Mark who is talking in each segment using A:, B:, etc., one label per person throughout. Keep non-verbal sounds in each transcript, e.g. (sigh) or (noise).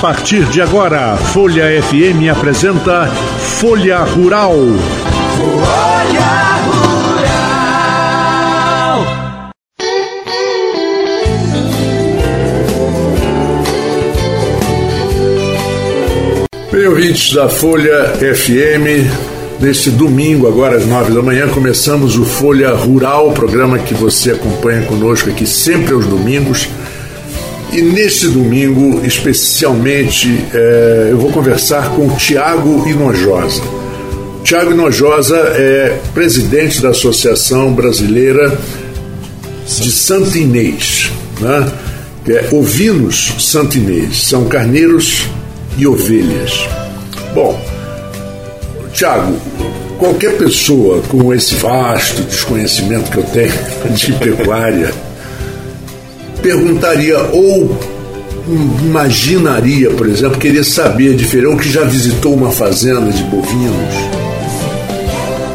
A: partir de agora, Folha FM apresenta Folha Rural. Folha
B: Rural. Bem, ouvintes da Folha FM, neste domingo, agora às nove da manhã, começamos o Folha Rural, programa que você acompanha conosco aqui sempre aos domingos e neste domingo, especialmente, é, eu vou conversar com Tiago Inojosa. Tiago Inojosa é presidente da Associação Brasileira de Santinês, né? que é Ovinos Santinês, são carneiros e ovelhas. Bom, Tiago, qualquer pessoa com esse vasto desconhecimento que eu tenho (laughs) de pecuária, perguntaria ou imaginaria, por exemplo, queria saber diferente, ou que já visitou uma fazenda de bovinos,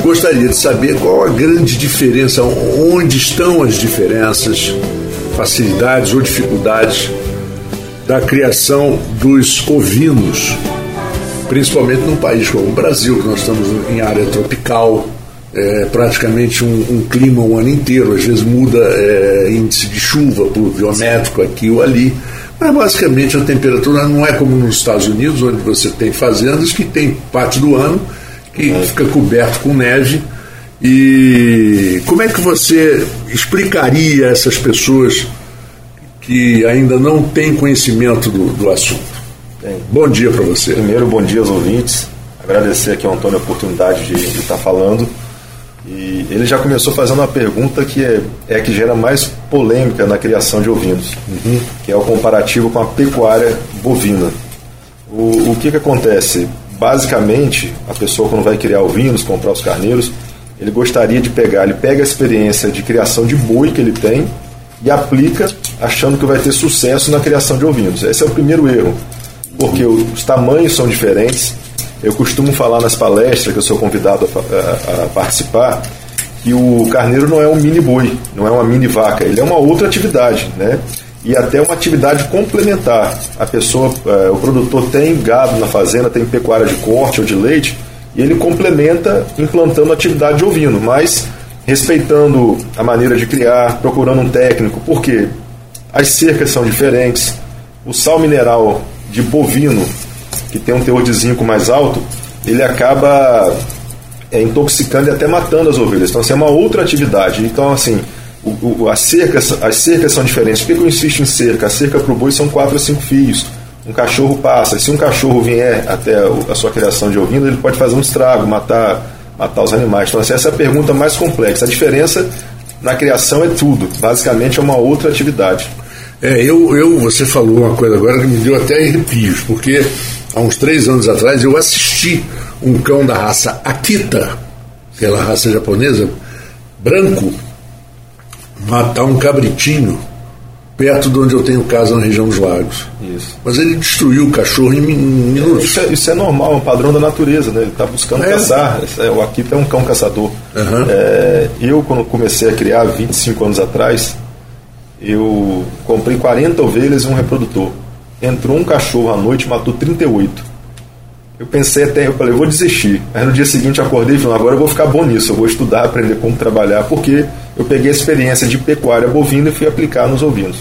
B: gostaria de saber qual a grande diferença, onde estão as diferenças, facilidades ou dificuldades da criação dos ovinos, principalmente num país como o Brasil, que nós estamos em área tropical, é, praticamente um, um, clima o ano inteiro, às vezes muda é, índice de chuva pluviométrico aqui ou ali, mas basicamente a temperatura não é como nos Estados Unidos, onde você tem fazendas que tem parte do ano que é. fica coberto com neve. E como é que você explicaria a essas pessoas que ainda não têm conhecimento do, do assunto?
C: Bem, bom dia para você. Primeiro, bom dia aos ouvintes. Agradecer aqui ao Antônio a oportunidade de, de estar falando. E ele já começou fazendo uma pergunta que é, é a que gera mais polêmica na criação de ovinos, uhum. que é o comparativo com a pecuária bovina. O, o que, que acontece? Basicamente, a pessoa quando vai criar ovinos, comprar os carneiros, ele gostaria de pegar, ele pega a experiência de criação de boi que ele tem e aplica achando que vai ter sucesso na criação de ovinos. Esse é o primeiro erro, porque os tamanhos são diferentes, eu costumo falar nas palestras que eu sou convidado a, a, a participar que o carneiro não é um mini boi, não é uma mini vaca, ele é uma outra atividade, né? E até uma atividade complementar. A pessoa, é, o produtor tem gado na fazenda, tem pecuária de corte ou de leite, e ele complementa implantando atividade de ovino, mas respeitando a maneira de criar, procurando um técnico, porque as cercas são diferentes, o sal mineral de bovino que tem um teor de zinco mais alto, ele acaba é, intoxicando e até matando as ovelhas. Então, assim, é uma outra atividade. Então, assim, o, o, as, cercas, as cercas são diferentes. Por que eu insisto em cerca? A cerca para o boi são quatro ou cinco fios. Um cachorro passa. Se um cachorro vier até a sua criação de ovino, ele pode fazer um estrago, matar, matar os animais. Então, assim, essa é a pergunta mais complexa. A diferença na criação é tudo. Basicamente, é uma outra atividade.
B: É, eu, eu, você falou uma coisa agora que me deu até arrepios, porque há uns três anos atrás, eu assisti um cão da raça Akita, aquela raça japonesa, branco, matar um cabritinho perto de onde eu tenho casa na região dos lagos. Isso. Mas ele destruiu o cachorro em minutos.
C: Isso é, isso é normal, é um padrão da natureza, né? Ele está buscando é. caçar. É, o Akita é um cão caçador. Uhum. É, eu, quando comecei a criar 25 anos atrás, eu comprei 40 ovelhas e um reprodutor entrou um cachorro à noite matou 38. Eu pensei até, eu falei, eu vou desistir. Aí no dia seguinte eu acordei e falei, agora eu vou ficar bom nisso, eu vou estudar, aprender como trabalhar, porque eu peguei a experiência de pecuária bovina e fui aplicar nos ovinos.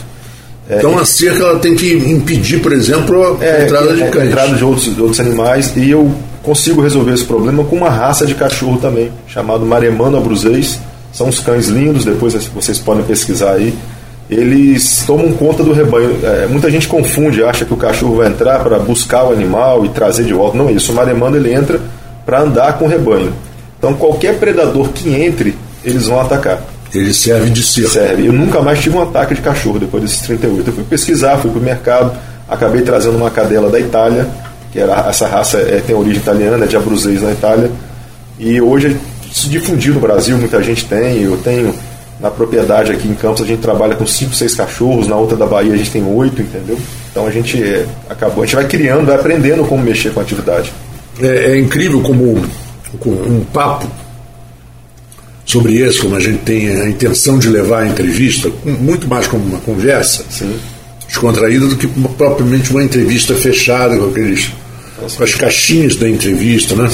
B: É, então a cerca ela tem que impedir, por exemplo, a é, entrada de cães.
C: A entrada de outros, de outros animais e eu consigo resolver esse problema com uma raça de cachorro também, chamado Maremano abruzês. São os cães lindos, depois vocês podem pesquisar aí eles tomam conta do rebanho. É, muita gente confunde, acha que o cachorro vai entrar para buscar o animal e trazer de volta. Não é isso. O maremano ele entra para andar com o rebanho. Então qualquer predador que entre, eles vão atacar.
B: Ele serve de cerco.
C: Serve. Eu nunca mais tive um ataque de cachorro depois desses 38. Eu fui pesquisar, fui para o mercado, acabei trazendo uma cadela da Itália, que era essa raça é, tem origem italiana, é de Abruzzese na Itália. E hoje se difundiu no Brasil, muita gente tem. Eu tenho na propriedade aqui em Campos a gente trabalha com 5, 6 cachorros, na outra da Bahia a gente tem 8, entendeu? Então a gente é, acabou, a gente vai criando, vai aprendendo como mexer com a atividade.
B: É, é incrível como um papo sobre isso, como a gente tem a intenção de levar a entrevista, muito mais como uma conversa. Sim. descontraída do que propriamente uma entrevista fechada com aqueles com as caixinhas da entrevista, né?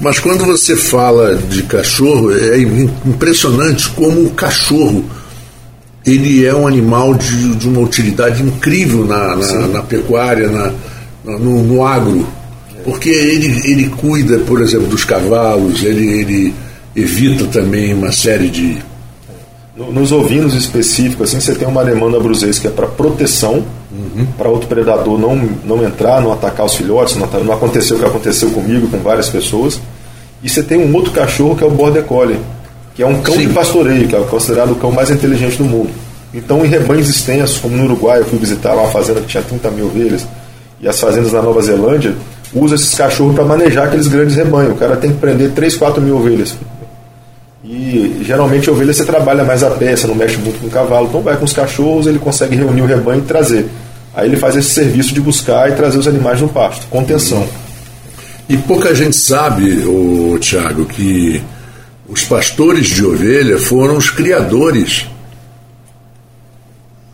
B: Mas quando você fala de cachorro, é impressionante como o cachorro ele é um animal de, de uma utilidade incrível na, na, na pecuária, na, no, no, agro. Porque ele, ele cuida, por exemplo, dos cavalos, ele, ele evita também uma série de.
C: Nos ovinos específicos, assim, você tem uma alemã brusês que é para proteção, uhum. para outro predador não, não entrar, não atacar os filhotes, não, não aconteceu o que aconteceu comigo, com várias pessoas. E você tem um outro cachorro que é o Border Collie, que é um cão Sim. de pastoreio, que é considerado o cão mais inteligente do mundo. Então, em rebanhos extensos, como no Uruguai, eu fui visitar lá uma fazenda que tinha 30 mil ovelhas, e as fazendas na Nova Zelândia usam esses cachorros para manejar aqueles grandes rebanhos. O cara tem que prender 3, 4 mil ovelhas. E geralmente a ovelha você trabalha mais a você não mexe muito com o cavalo. Então vai com os cachorros, ele consegue reunir o rebanho e trazer. Aí ele faz esse serviço de buscar e trazer os animais no pasto, contenção.
B: E pouca gente sabe, o Tiago, que os pastores de ovelha foram os criadores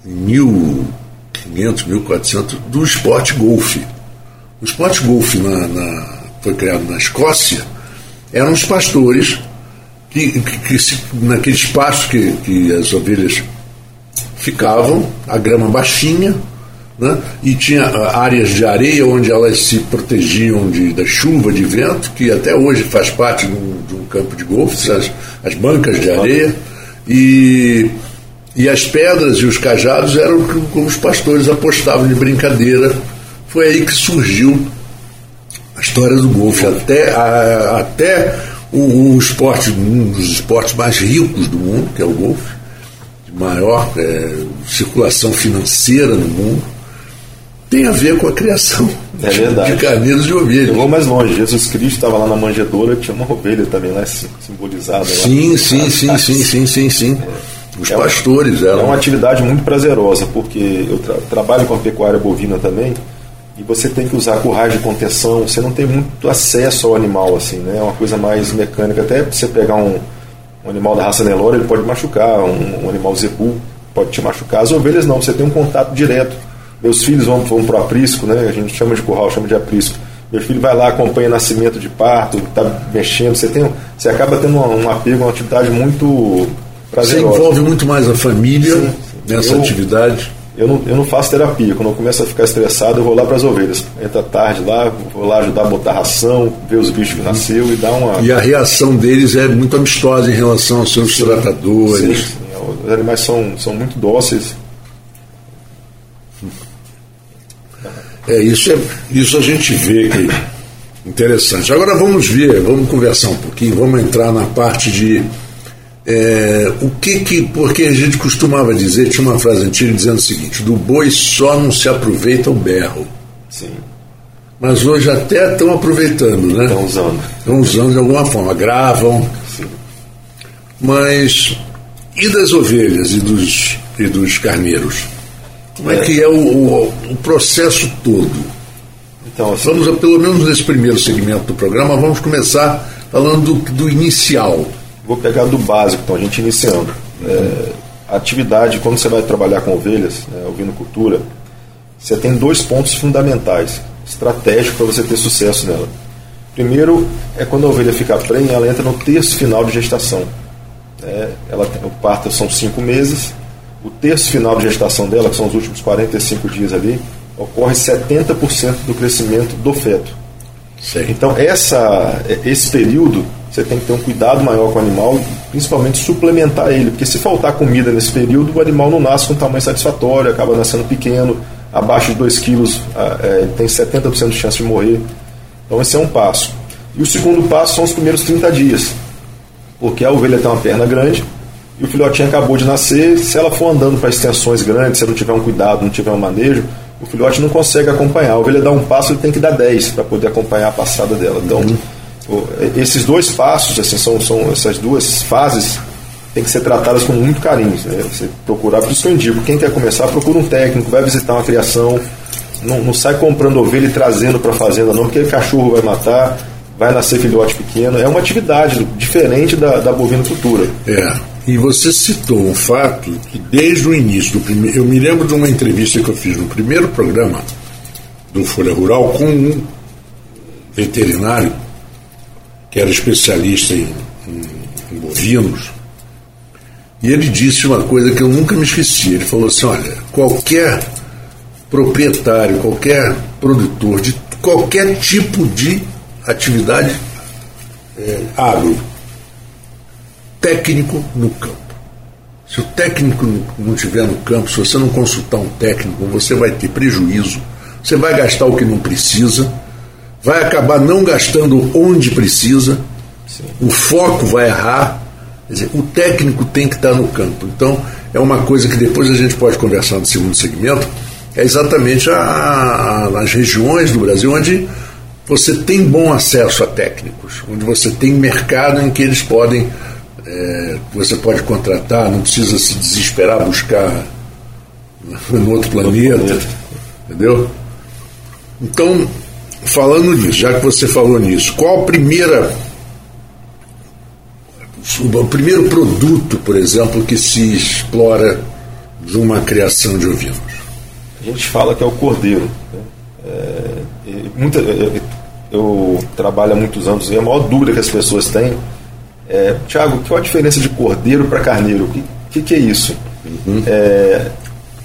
B: em 1500, 1400 do esporte golfe. O esporte golfe na, na, foi criado na Escócia, eram os pastores que, que, que se, naquele espaço que, que as ovelhas ficavam, a grama baixinha, né? e tinha ah, áreas de areia onde elas se protegiam de, da chuva, de vento, que até hoje faz parte de um, de um campo de golfe, as, as bancas de areia, e, e as pedras e os cajados eram como os pastores apostavam de brincadeira. Foi aí que surgiu a história do golfe. Até, a, até o, o, esporte, um dos esportes mais ricos do mundo, que é o golfe, de maior é, circulação financeira no mundo tem a ver com a criação
C: é
B: de carneiros e ovelhas.
C: Eu vou mais longe. Jesus Cristo estava lá na manjedoura, tinha uma ovelha também lá simbolizada.
B: Sim,
C: lá,
B: sim, sim, sim, (laughs) sim, sim, sim,
C: é. Os é pastores eram. É uma atividade muito prazerosa, porque eu tra trabalho com a pecuária bovina também, e você tem que usar currais de contenção, você não tem muito acesso ao animal, assim, né? É uma coisa mais mecânica. Até você pegar um, um animal da raça Nelore, ele pode machucar, um, um animal zebu pode te machucar. As ovelhas não, você tem um contato direto meus filhos vão, vão para o aprisco, né? a gente chama de curral, chama de aprisco. Meu filho vai lá, acompanha nascimento de parto, está mexendo. Você, tem, você acaba tendo um, um apego, uma atividade muito prazerosa.
B: Você envolve muito mais a família sim, sim. nessa eu, atividade?
C: Eu não, eu não faço terapia. Quando eu começo a ficar estressado, eu vou lá para as ovelhas. Entra tarde lá, vou lá ajudar a botar ração, ver os bichos que nasceu e dar uma.
B: E a reação deles é muito amistosa em relação aos seus sim, tratadores. Sim, sim.
C: Os animais são, são muito dóceis
B: É, isso, é, isso a gente vê que interessante. Agora vamos ver, vamos conversar um pouquinho, vamos entrar na parte de é, o que que. Porque a gente costumava dizer, tinha uma frase antiga dizendo o seguinte: do boi só não se aproveita o berro.
C: Sim.
B: Mas hoje até estão aproveitando, né?
C: Estão usando.
B: Estão usando de alguma forma, gravam. Sim. Mas e das ovelhas e dos, e dos carneiros? Como é, é que é o, o, o, processo todo? Então, assim, vamos, pelo menos nesse primeiro segmento do programa, vamos começar falando do, do inicial.
C: Vou pegar do básico, então, a gente iniciando. É, a atividade, quando você vai trabalhar com ovelhas, né, cultura, você tem dois pontos fundamentais, estratégicos para você ter sucesso nela. Primeiro é quando a ovelha fica prenha, ela entra no terço final de gestação. É, ela, o parto são cinco meses, o terço final de gestação dela, que são os últimos 45 dias ali, ocorre 70% do crescimento do feto. Então, essa, esse período, você tem que ter um cuidado maior com o animal, principalmente suplementar ele, porque se faltar comida nesse período, o animal não nasce com tamanho satisfatório, acaba nascendo pequeno, abaixo de 2 quilos, é, tem 70% de chance de morrer. Então, esse é um passo. E o segundo passo são os primeiros 30 dias, porque a ovelha tem uma perna grande, e o filhotinho acabou de nascer, se ela for andando para extensões grandes, se não tiver um cuidado, não tiver um manejo, o filhote não consegue acompanhar. A ovelha dá um passo, ele tem que dar 10 para poder acompanhar a passada dela. Então, uhum. esses dois passos, assim, são, são essas duas fases, tem que ser tratadas com muito carinho. Né? Você procurar, por isso que eu indico, quem quer começar, procura um técnico, vai visitar uma criação, não, não sai comprando ovelha e trazendo para a fazenda, não, porque cachorro vai matar, vai nascer filhote pequeno. É uma atividade diferente da, da bovinocultura.
B: É. E você citou um fato que desde o início do primeiro. Eu me lembro de uma entrevista que eu fiz no primeiro programa do Folha Rural com um veterinário que era especialista em, em, em bovinos. E ele disse uma coisa que eu nunca me esqueci. Ele falou assim: olha, qualquer proprietário, qualquer produtor de qualquer tipo de atividade é, agro, técnico no campo. Se o técnico não estiver no campo, se você não consultar um técnico, você vai ter prejuízo, você vai gastar o que não precisa, vai acabar não gastando onde precisa, Sim. o foco vai errar. Dizer, o técnico tem que estar no campo. Então, é uma coisa que depois a gente pode conversar no segundo segmento, é exatamente a, a, as regiões do Brasil onde você tem bom acesso a técnicos, onde você tem mercado em que eles podem, é, você pode contratar, não precisa se desesperar buscar no outro planeta, entendeu? Então, falando nisso, já que você falou nisso, qual a primeira o primeiro produto, por exemplo, que se explora de uma criação de ovinos?
C: A gente fala que é o cordeiro. Né? É, muita, eu trabalho há muitos anos e a maior dúvida que as pessoas têm é, Tiago, qual a diferença de cordeiro para carneiro? O que, que, que, é isso? Uhum. É,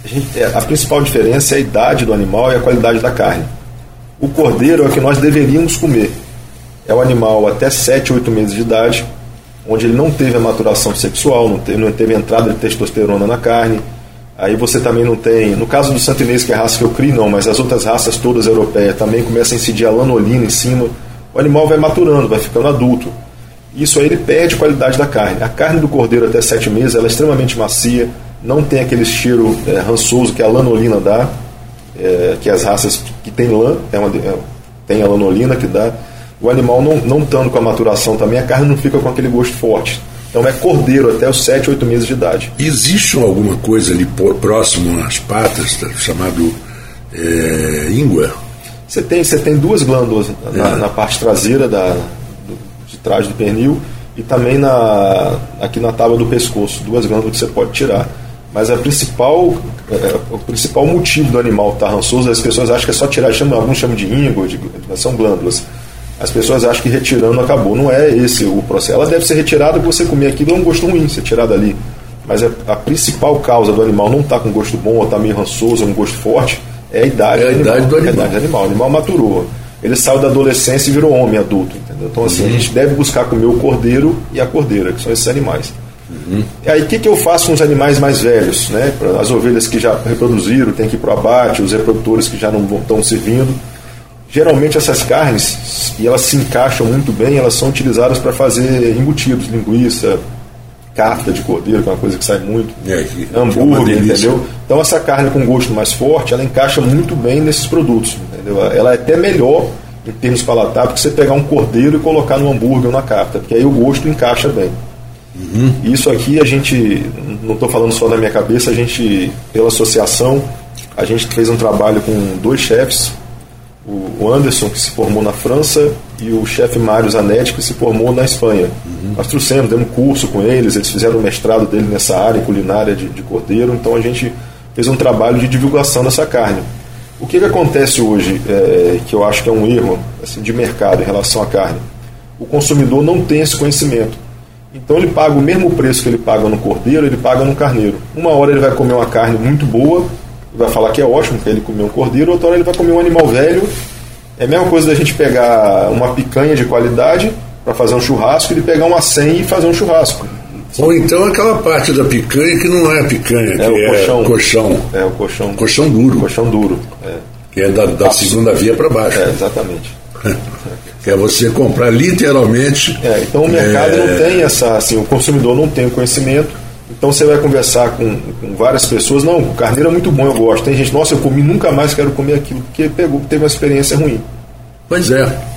C: a, gente, é, a, principal diferença é a idade do animal e a qualidade da carne. O cordeiro é o que nós deveríamos comer. É o animal até 7, 8 meses de idade, onde ele não teve a maturação sexual, não teve, não teve entrada de testosterona na carne, Aí você também não tem, no caso do santinês, que é a raça que eu crio, não, mas as outras raças todas europeias também começam a incidir a lanolina em cima. O animal vai maturando, vai ficando adulto. Isso aí ele perde qualidade da carne. A carne do cordeiro até sete meses ela é extremamente macia, não tem aquele cheiro é, rançoso que a lanolina dá, é, que as raças que tem lã, é uma, é, tem a lanolina que dá. O animal não, não estando com a maturação também, a carne não fica com aquele gosto forte. Então é cordeiro até os 7, 8 meses de idade.
B: Existe alguma coisa ali próximo às patas, tá, chamado é, íngua?
C: Você tem, você tem duas glândulas na, é. na parte traseira da, trás do pernil e também na, aqui na tábua do pescoço, duas glândulas que você pode tirar. Mas a principal, é, o principal motivo do animal estar rançoso, as pessoas acham que é só tirar, chamam, alguns chamam de íngua, de, são glândulas as pessoas acham que retirando acabou. Não é esse o processo. Ela deve ser retirada porque você comer aquilo é um gosto ruim, ser tirada ali. Mas a, a, principal causa do animal não estar tá com gosto bom ou estar tá meio rançoso, um gosto forte, é a idade,
B: é a do, idade animal. do animal. É a idade
C: do animal. O animal maturou. Ele saiu da adolescência e virou homem adulto. Entendeu? Então, assim, uhum. a gente deve buscar comer o cordeiro e a cordeira, que são esses animais. Uhum. E aí, o que, que eu faço com os animais mais velhos? Né? As ovelhas que já reproduziram, tem que ir para o abate, os reprodutores que já não estão servindo Geralmente essas carnes, e elas se encaixam muito bem, elas são utilizadas para fazer embutidos, linguiça, carta de cordeiro, que é uma coisa que sai muito, é, hambúrguer, é entendeu? Então essa carne com gosto mais forte, ela encaixa muito bem nesses produtos, entendeu? Ela é até melhor em termos palatáveis que você pegar um cordeiro e colocar no hambúrguer ou na carta, porque aí o gosto encaixa bem. Uhum. Isso aqui a gente, não estou falando só da minha cabeça, a gente, pela associação, a gente fez um trabalho com dois chefes, o Anderson, que se formou na França, e o chefe Mário Zanetti, que se formou na Espanha. Uhum. Nós trouxemos, demos curso com eles, eles fizeram o mestrado dele nessa área culinária de, de cordeiro, então a gente fez um trabalho de divulgação dessa carne. O que, que acontece hoje, é, que eu acho que é um erro assim, de mercado em relação à carne? O consumidor não tem esse conhecimento. Então ele paga o mesmo preço que ele paga no cordeiro, ele paga no carneiro. Uma hora ele vai comer uma carne muito boa, vai falar que é ótimo que ele comeu um cordeiro, outra hora ele vai comer um animal velho. É a mesma coisa da gente pegar uma picanha de qualidade para fazer um churrasco e pegar uma 100 e fazer um churrasco.
B: Ou então aquela parte da picanha que não é picanha, é que o colchão. é colchão.
C: É o colchão.
B: Colchão duro.
C: Colchão duro.
B: É. Que é da, da segunda via para baixo.
C: É, exatamente. (laughs)
B: que é você comprar literalmente.
C: É, então o mercado é... não tem essa, assim, o consumidor não tem o conhecimento então você vai conversar com, com, várias pessoas, não, o carneiro é muito bom, eu gosto. Tem gente, nossa, eu comi, nunca mais quero comer aquilo, porque pegou, teve uma experiência ruim.
B: Pois é.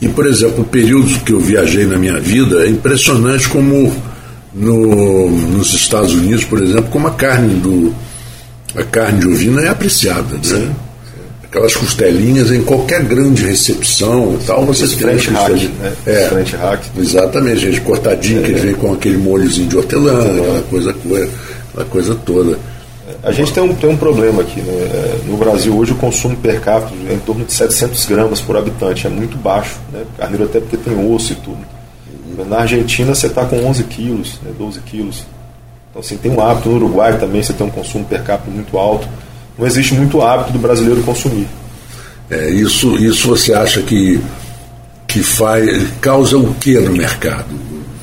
B: E, por exemplo, o período que eu viajei na minha vida é impressionante como no, nos Estados Unidos, por exemplo, como a carne do a carne de ovina é apreciada, né? Aquelas costelinhas em qualquer grande recepção e tal, você tem
C: French hack, né?
B: É,
C: French hack.
B: Exatamente, gente, cortadinho, que vem com aquele molhozinho de hortelã, aquela coisa, aquela coisa toda.
C: A gente tem um, tem um problema aqui. Né? É, No Brasil, hoje, o consumo per capita é em torno de 700 gramas por habitante. É muito baixo. Né? Carneiro até porque tem osso e tudo. Na Argentina, você está com 11 quilos, né? 12 quilos. Então, assim, tem um hábito. No Uruguai também, você tem um consumo per capita muito alto. Não existe muito hábito do brasileiro consumir.
B: É, isso, isso você acha que, que faz, causa o que no mercado?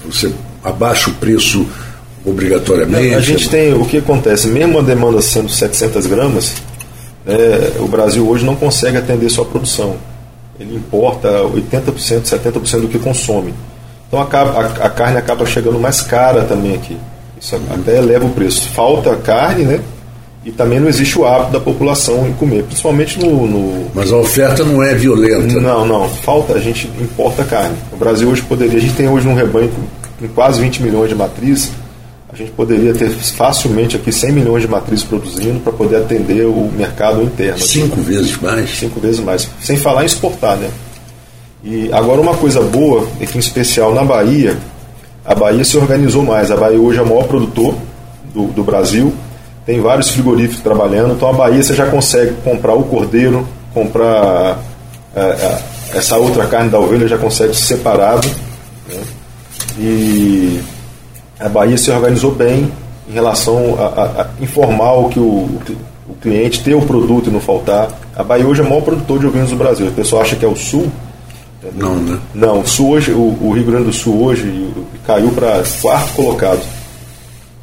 B: Você abaixa o preço obrigatoriamente?
C: A gente tem, o que acontece, mesmo a demanda sendo 700 gramas, né, o Brasil hoje não consegue atender sua produção. Ele importa 80%, 70% do que consome. Então acaba, a, a, carne acaba chegando mais cara também aqui. Isso até eleva o preço. Falta carne, né? E também não existe o hábito da população em comer, principalmente no, no,
B: Mas a oferta não é violenta.
C: Não, não. Falta, a gente importa carne. O Brasil hoje poderia, a gente tem hoje um rebanho com, com quase 20 milhões de matrizes, a gente poderia ter facilmente aqui 100 milhões de matrizes produzindo para poder atender o mercado interno.
B: Cinco aqui. vezes mais?
C: Cinco vezes mais. Sem falar em exportar, né? E agora uma coisa boa é que, em especial na Bahia, a Bahia se organizou mais. A Bahia hoje é o maior produtor do, do Brasil, tem vários frigoríficos trabalhando, então a Bahia você já consegue comprar o cordeiro, comprar é, é, essa outra carne da ovelha, já consegue separado. Né? E a Bahia se organizou bem em relação a, a, a informar o que o, o, cliente ter o produto e não faltar. A Bahia hoje é o maior produtor de ovinos do Brasil. O pessoal acha que é o Sul.
B: Entendeu? Não, né?
C: Não, o Sul hoje, o, o Rio Grande do Sul hoje caiu para quarto colocado.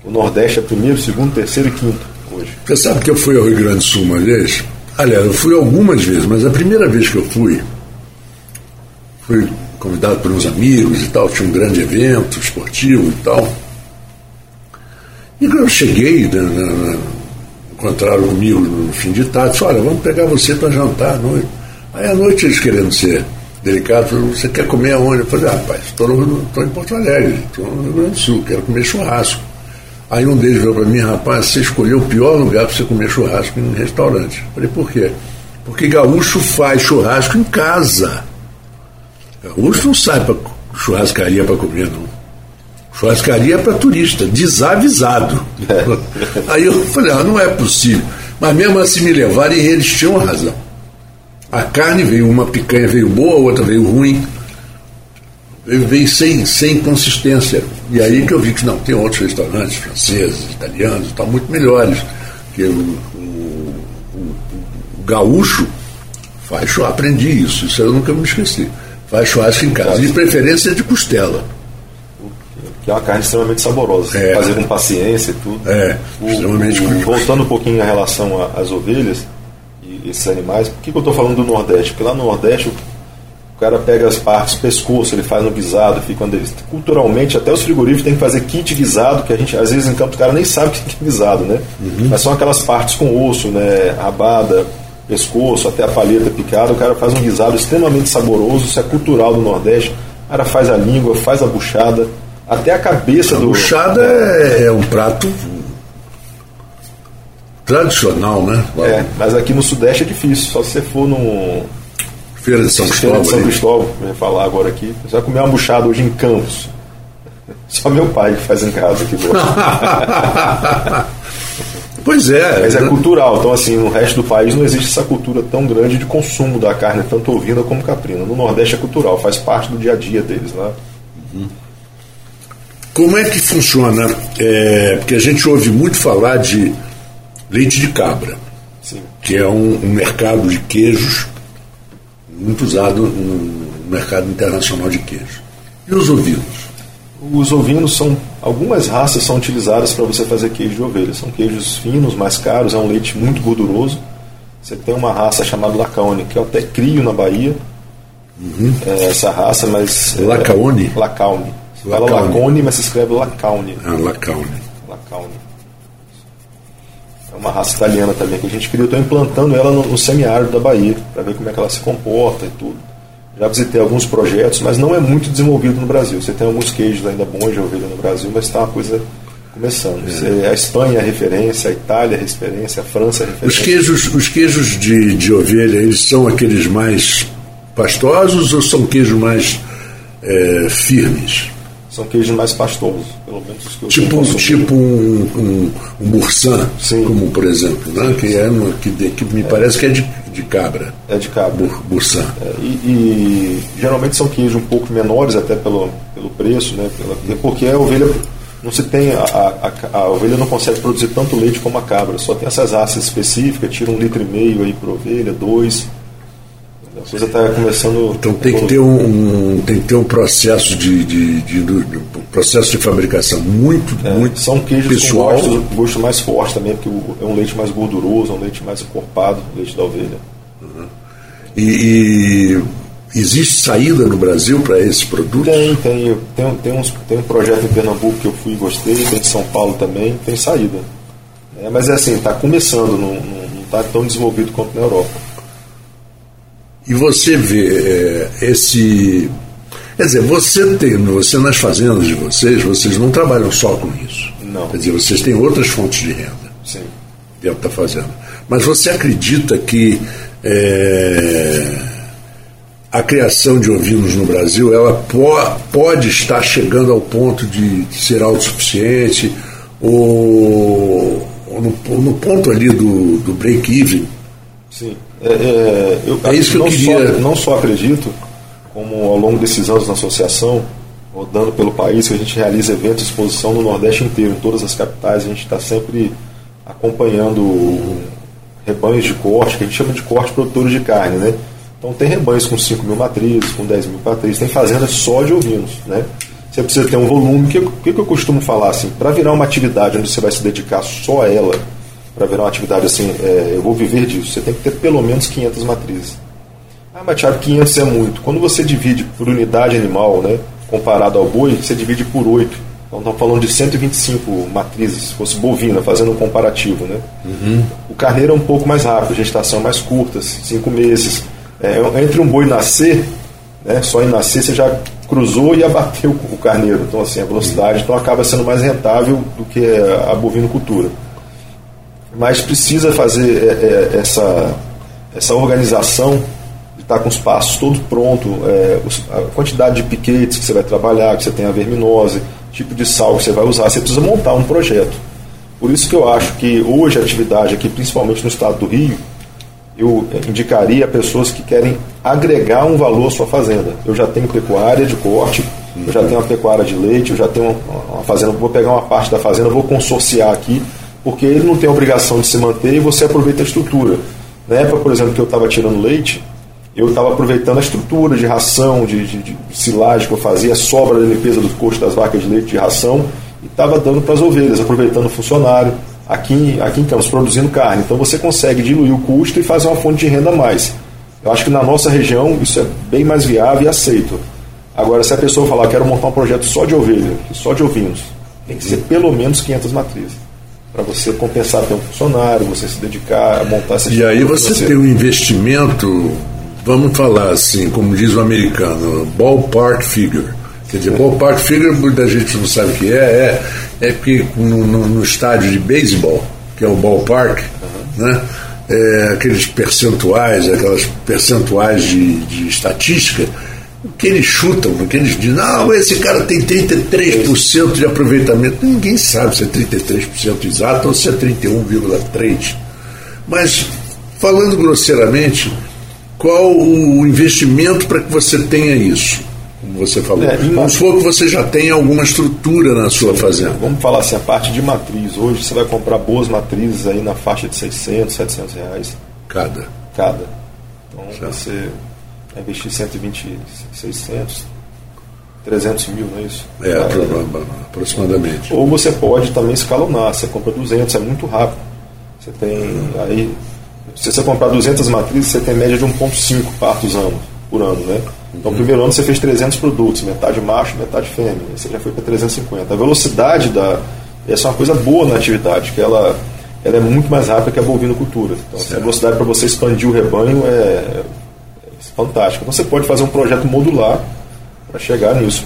C: O Nordeste é primeiro, segundo, terceiro e quinto hoje.
B: Você sabe que eu fui ao Rio Grande do Sul uma vez? Aliás, eu fui algumas vezes, mas a primeira vez que eu fui, fui convidado por uns amigos e tal, tinha um grande evento esportivo e tal. E quando eu cheguei, né, né, encontraram comigo no fim de tarde, disse, olha, vamos pegar você para jantar à noite. Aí à noite eles querendo ser delicados, você quer comer aonde? Eu falei, ah, rapaz, estou em Porto Alegre, estou no Rio Grande do Sul, quero comer churrasco. Aí um deles veio para mim, rapaz, você escolheu o pior lugar para você comer churrasco em um restaurante. Falei, por quê? Porque gaúcho faz churrasco em casa. Gaúcho não sai para churrascaria para comer, não. Churrascaria é para turista, desavisado. (laughs) Aí eu falei, ah, não é possível. Mas mesmo assim me levaram e eles tinham razão. A carne veio, uma picanha veio boa, outra veio ruim. Veio sem, sem consistência. E aí que eu vi que não, tem outros restaurantes franceses, italianos, tal, muito melhores. Que o, o, o, o gaúcho faz churrasco, aprendi isso, isso eu nunca me esqueci. Faz churrasco em casa, de preferência de costela
C: que é uma carne extremamente saborosa. É. Fazer com paciência e tudo.
B: É,
C: extremamente o, Voltando um pouquinho em relação às ovelhas e esses animais, por que, que eu estou falando do Nordeste? Porque lá no Nordeste o cara pega as partes, pescoço, ele faz no guisado, fica onde ele... Culturalmente, até os frigoríficos têm que fazer kit guisado, que a gente, às vezes, em campo, o cara nem sabe o que é guisado, né? Uhum. Mas são aquelas partes com osso, né? Rabada, pescoço, até a palheta picada, o cara faz um guisado extremamente saboroso, isso é cultural do Nordeste. O cara faz a língua, faz a buchada, até a cabeça a do.
B: Buchada é, é um prato tradicional, né?
C: É, mas aqui no Sudeste é difícil. Só se você for no.
B: Feira de São Cristóvão.
C: São Cristóvão, vou falar agora aqui. Você vai comer uma buchada hoje em Campos. (laughs) Só meu pai que faz em casa aqui. (laughs)
B: pois é.
C: Mas é cultural. Então, assim, no resto do país não existe essa cultura tão grande de consumo da carne, tanto ovina como caprina. No Nordeste é cultural, faz parte do dia a dia deles, né? Uhum.
B: Como é que funciona? É, porque a gente ouve muito falar de leite de cabra,
C: Sim.
B: que é um, um, mercado de queijos muito usado no mercado internacional de queijos. E os ovinos?
C: Os ovinos são. Algumas raças são utilizadas para você fazer queijo de ovelha. São queijos finos, mais caros, é um leite muito gorduroso. Você tem uma raça chamada Lacaone, que eu até crio na Bahia.
B: Uhum.
C: É essa raça, mas.
B: Lacaone?
C: É, Lacaune. Se fala Lacone, mas se escreve Lacaune.
B: Ah, Lacaune.
C: Lacaune. Uma raça italiana também que a gente criou. Estou implantando ela no, no semiárido da Bahia, para ver como é que ela se comporta e tudo. Já visitei alguns projetos, mas não é muito desenvolvido no Brasil. Você tem alguns queijos ainda bons de ovelha no Brasil, mas está uma coisa começando. É. A Espanha é referência, a Itália é referência, a França é referência.
B: Os queijos, os queijos de, de ovelha, eles são aqueles mais pastosos ou são queijos mais é, firmes?
C: São queijos mais pastosos, pelo menos os que eu
B: Tipo, tipo um, um, um bursan, como por exemplo, né? que, é, que, que me é. parece que é de, de cabra.
C: É de cabra.
B: Bur, bursan.
C: É, e, e, geralmente são queijos um pouco menores, até pelo, pelo preço, né? Pela, porque a ovelha não se tem a, a, a, ovelha não consegue produzir tanto leite como a cabra, só tem essas raças específicas, tira um litro e meio aí por ovelha, dois. A coisa está começando.
B: Então tem que ter um, um, tem que ter um processo de, de, de, de processo de fabricação muito é, muito
C: são queijos pessoal. com gosto, gosto mais forte também, porque é um leite mais gorduroso, é um leite mais encorpado, o leite da ovelha.
B: Uhum. E, e Existe saída no Brasil para esse produto?
C: Tem, tem. Tem, tem, uns, tem um projeto em Pernambuco que eu fui e gostei, tem em São Paulo também, tem saída. É, mas é assim, está começando, não está tão desenvolvido quanto na Europa.
B: E você vê é, esse. Quer dizer, você tem, você nas fazendas de vocês, vocês não trabalham só com isso.
C: Não.
B: Quer dizer, vocês têm outras fontes de renda.
C: Sim.
B: Dentro da fazenda. Mas você acredita que. É, a criação de ovinos no Brasil ela po pode estar chegando ao ponto de ser autossuficiente ou, ou no, no, ponto ali do, do break-even.
C: Sim. É, é, eu,
B: é isso que eu queria.
C: Só, não só acredito, como ao longo desses anos na associação, rodando pelo país, que a gente realiza eventos de exposição no Nordeste inteiro, em todas as capitais, a gente está sempre acompanhando rebanhos de corte, que a gente chama de corte produtores de carne, né? Então tem rebanhos com 5 mil matrizes, com 10 mil matrizes, tem fazendas só de ovinos. Né? Você precisa ter um volume. O que, que, que eu costumo falar assim? Para virar uma atividade onde você vai se dedicar só a ela, para virar uma atividade assim, é, eu vou viver disso, você tem que ter pelo menos 500 matrizes. Ah, mas Thiago, 500 é muito. Quando você divide por unidade animal, né, comparado ao boi, você divide por 8. Então estamos falando de 125 matrizes, se fosse bovina, fazendo um comparativo. Né?
B: Uhum.
C: O carneiro é um pouco mais rápido, gestação mais curta, 5 meses. É, entre um boi nascer, né, só em nascer você já cruzou e abateu o carneiro. Então, assim, a velocidade então acaba sendo mais rentável do que a bovinocultura. Mas precisa fazer é, é, essa, essa organização de estar com os passos todos pronto, é, a quantidade de piquetes que você vai trabalhar, que você tem a verminose, tipo de sal que você vai usar, você precisa montar um projeto. Por isso que eu acho que hoje a atividade aqui, principalmente no estado do Rio, eu indicaria a pessoas que querem agregar um valor à sua fazenda. Eu já tenho pecuária de corte, eu já tenho uma pecuária de leite, eu já tenho uma fazenda, vou pegar uma parte da fazenda, vou consorciar aqui, porque ele não tem a obrigação de se manter e você aproveita a estrutura. Na época, por exemplo, que eu estava tirando leite, eu estava aproveitando a estrutura de ração, de, de, de, silagem que eu fazia, sobra da limpeza dos costos das vacas de leite de ração, e estava dando para as ovelhas, aproveitando o funcionário aqui, aqui em Campos, produzindo carne. Então você consegue diluir o custo e fazer uma fonte de renda a mais. Eu acho que na nossa região isso é bem mais viável e aceito. Agora, se a pessoa falar, quero montar um projeto só de ovelha, só de ovinos, tem que ser pelo menos 500 matrizes. Para você compensar ter um funcionário, você se dedicar a montar essa
B: E aí você, você tem um investimento, vamos falar assim, como diz o americano, ballpark figure. Quer dizer, ballpark figure, muita gente não sabe o que é, é, é que no, no, no estádio de beisebol, que é o ballpark, uhum. né? É, aqueles percentuais, aquelas percentuais de, de estatística, que eles chutam, que eles dizem, não, esse cara tem 33% de aproveitamento. Ninguém sabe se é 33% exato ou se é 31,3%. Mas, falando grosseiramente, qual o investimento para que você tenha isso? como você falou. É, Vamos supor que você já tem alguma estrutura na sua Sim, fazenda.
C: Vamos falar assim, a parte de matriz. Hoje você vai comprar boas matrizes aí na faixa de 600, 700 reais.
B: Cada?
C: Cada. Então você vai investir 120, 600, 300 mil, não é isso?
B: É, aproximadamente.
C: Ou você pode também escalonar. Você compra 200, é muito rápido. Você tem aí... Se você comprar 200 matrizes, você tem média de 1,5 partos ano, por ano, né? Então, no primeiro ano você fez 300 produtos, metade macho, metade fêmea. Você já foi para 350. A velocidade da. Essa é uma coisa boa na atividade, que ela, ela é muito mais rápida que a bovinocultura. Então, a velocidade para você expandir o rebanho é, é fantástica. Então, você pode fazer um projeto modular para chegar nisso.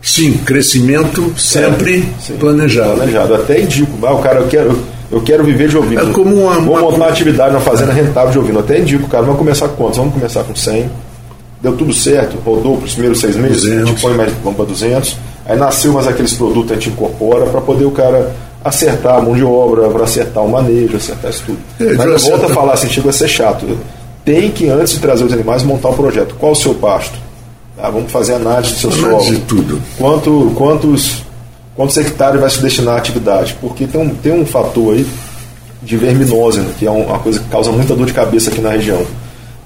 B: Sim, crescimento sempre é, planejado.
C: Planejado. Até indico, ah, o cara, eu quero, eu quero viver de ouvido.
B: É como uma,
C: Vou montar uma atividade, uma fazenda rentável de ouvido. Até indico, cara, vamos começar com quantos? Vamos começar com 100. Deu tudo certo, rodou para os primeiros seis meses, 200. a gente põe mais, vamos para 200. Aí nasceu mais aqueles produtos, a gente incorpora para poder o cara acertar a mão de obra, para acertar o manejo, acertar isso tudo. É, Mas volta a falar assim, chega a ser chato. Tem que, antes de trazer os animais, montar um projeto. Qual o seu pasto? Ah, vamos fazer análise do seu análise
B: solo. de tudo.
C: Quanto, quantos, quantos hectares vai se destinar à atividade? Porque tem um, tem um fator aí de verminose, né, que é uma coisa que causa muita dor de cabeça aqui na região.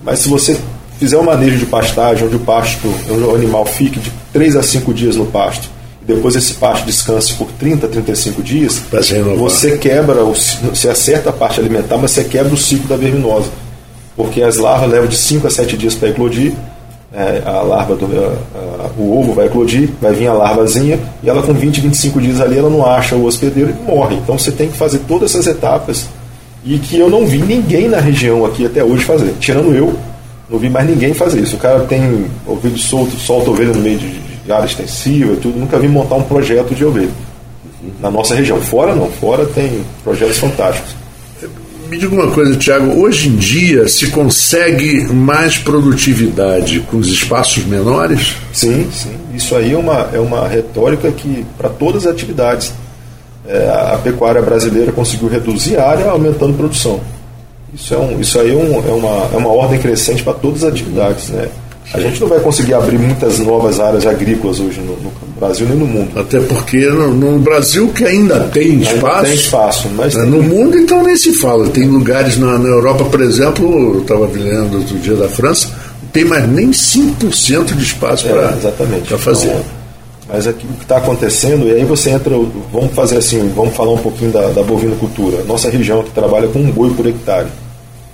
C: Mas se você fizer um manejo de pastagem, onde o pasto, onde o animal fique de 3 a 5 dias no pasto, e depois esse pasto descanse por 30, 35 dias, você quebra, o, você acerta a parte alimentar, mas você quebra o ciclo da verminose. Porque as larvas levam de 5 a 7 dias para eclodir, é, a larva do a, a, o ovo vai eclodir, vai vir a larvazinha e ela com 20, 25 dias ali ela não acha o hospedeiro e morre. Então você tem que fazer todas essas etapas e que eu não vi ninguém na região aqui até hoje fazer, tirando eu, não vi mais ninguém fazer isso. O cara tem ouvido solto, solta ovelha no meio de, de área extensiva e tudo, nunca vi montar um projeto de ovelha na nossa região. Fora não, fora tem projetos fantásticos.
B: Me diga uma coisa, Tiago, hoje em dia se consegue mais produtividade com os espaços menores?
C: Sim, sim. Isso aí é uma, é uma retórica que, para todas as atividades, é, a pecuária brasileira conseguiu reduzir a área aumentando a produção. Isso, é um, isso aí é, um, é, uma, é uma ordem crescente para todas as atividades. Né? A gente não vai conseguir abrir muitas novas áreas agrícolas hoje no, no Brasil nem no mundo.
B: Até porque no, no Brasil que ainda tem espaço. Ainda
C: tem espaço, mas
B: né, no mundo então nem se fala. Tem lugares na, na Europa, por exemplo, eu estava lendo outro dia da França, não tem mais nem 5% de espaço é, para fazer. Então,
C: mas aqui, o que está acontecendo, e aí você entra, vamos fazer assim, vvamos falar um pouquinho da, da bovinocultura. Nossa região que trabalha com um boi por hectare.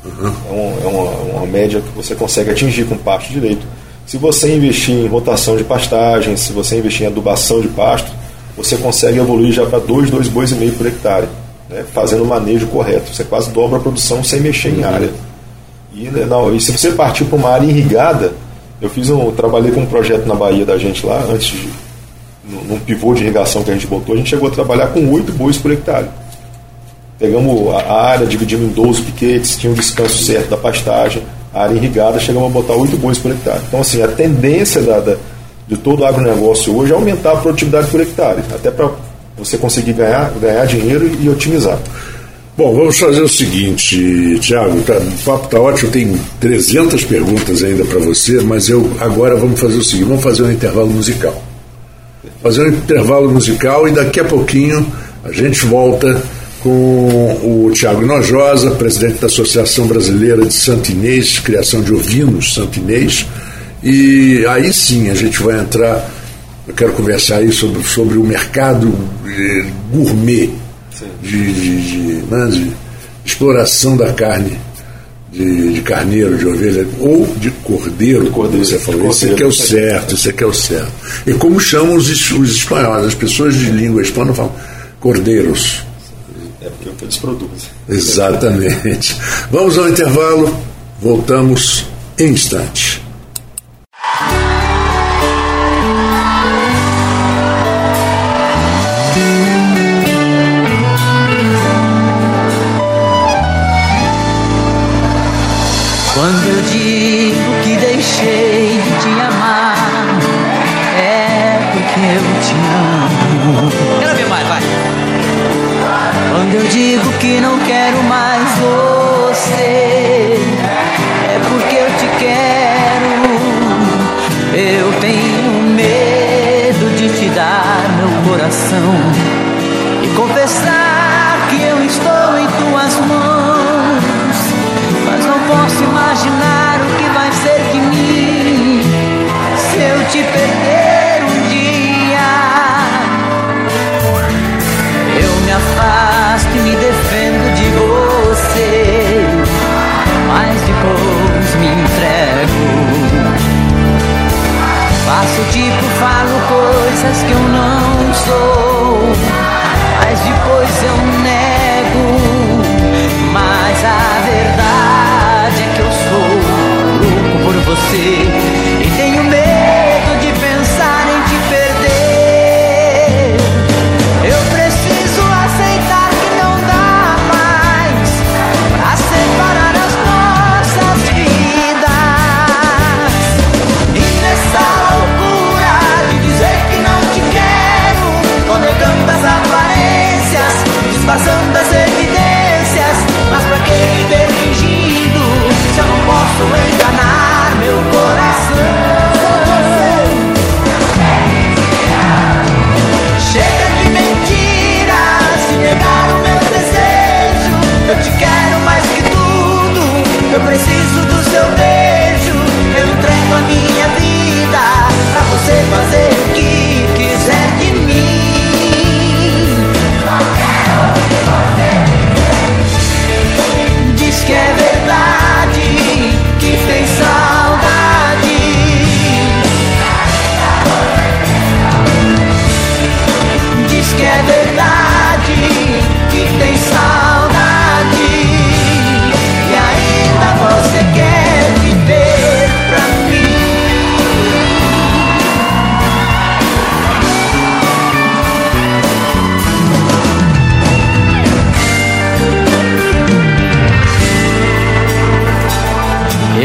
C: Uhum. É, um, é uma, média que você consegue atingir com pasto direito. Se você investir em rotação de pastagem, se você investir em adubação de pasto, você consegue evoluir já para 2, 2 bois e meio por hectare, né, fazendo o manejo correto. Você quase dobra a produção sem mexer uhum. em área. E, né, não, e se você partir para uma área irrigada, eu fiz um, trabalhei com um projeto na Bahia da gente lá, antes de, num pivô de irrigação que a gente botou, a gente chegou a trabalhar com 8 bois por hectare. Pegamos a área, dividimos em 12 piquetes, tinha um descanso certo da pastagem, a área irrigada, chegamos a botar 8 bois por hectare. Então, assim, a tendência da, da, de todo o agronegócio hoje é aumentar a produtividade por hectare, até para você conseguir ganhar, ganhar dinheiro e otimizar.
B: Bom, vamos fazer o seguinte, Tiago, tá, o papo está ótimo, tem 300 perguntas ainda para você, mas eu agora vamos fazer o seguinte, vamos fazer um intervalo musical. Fazer um intervalo musical e daqui a pouquinho a gente volta com o Tiago Nojosa, presidente da Associação Brasileira de Santo Inês, criação de ovinos Santo Inês. E aí sim a gente vai entrar, eu quero conversar aí sobre, sobre o mercado eh, gourmet de, de, de, né, de, exploração da carne de, carneiro, de ovelha, ou de cordeiro, como você falou. Isso aqui é o certo, isso aqui é o certo. E como chamam os, os espanhóis, as pessoas de língua espanhola falam cordeiros.
C: Produzem.
B: Exatamente. Vamos ao intervalo, voltamos em instante.
D: Coração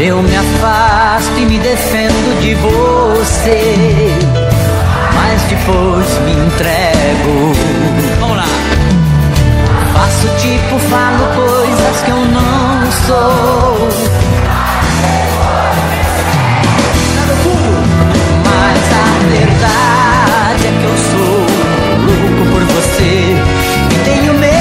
D: Eu me afasto e me defendo de você, mas depois me entrego. Vamos lá. Faço tipo, falo coisas que eu não sou. Mas a verdade é que eu sou louco por você e tenho medo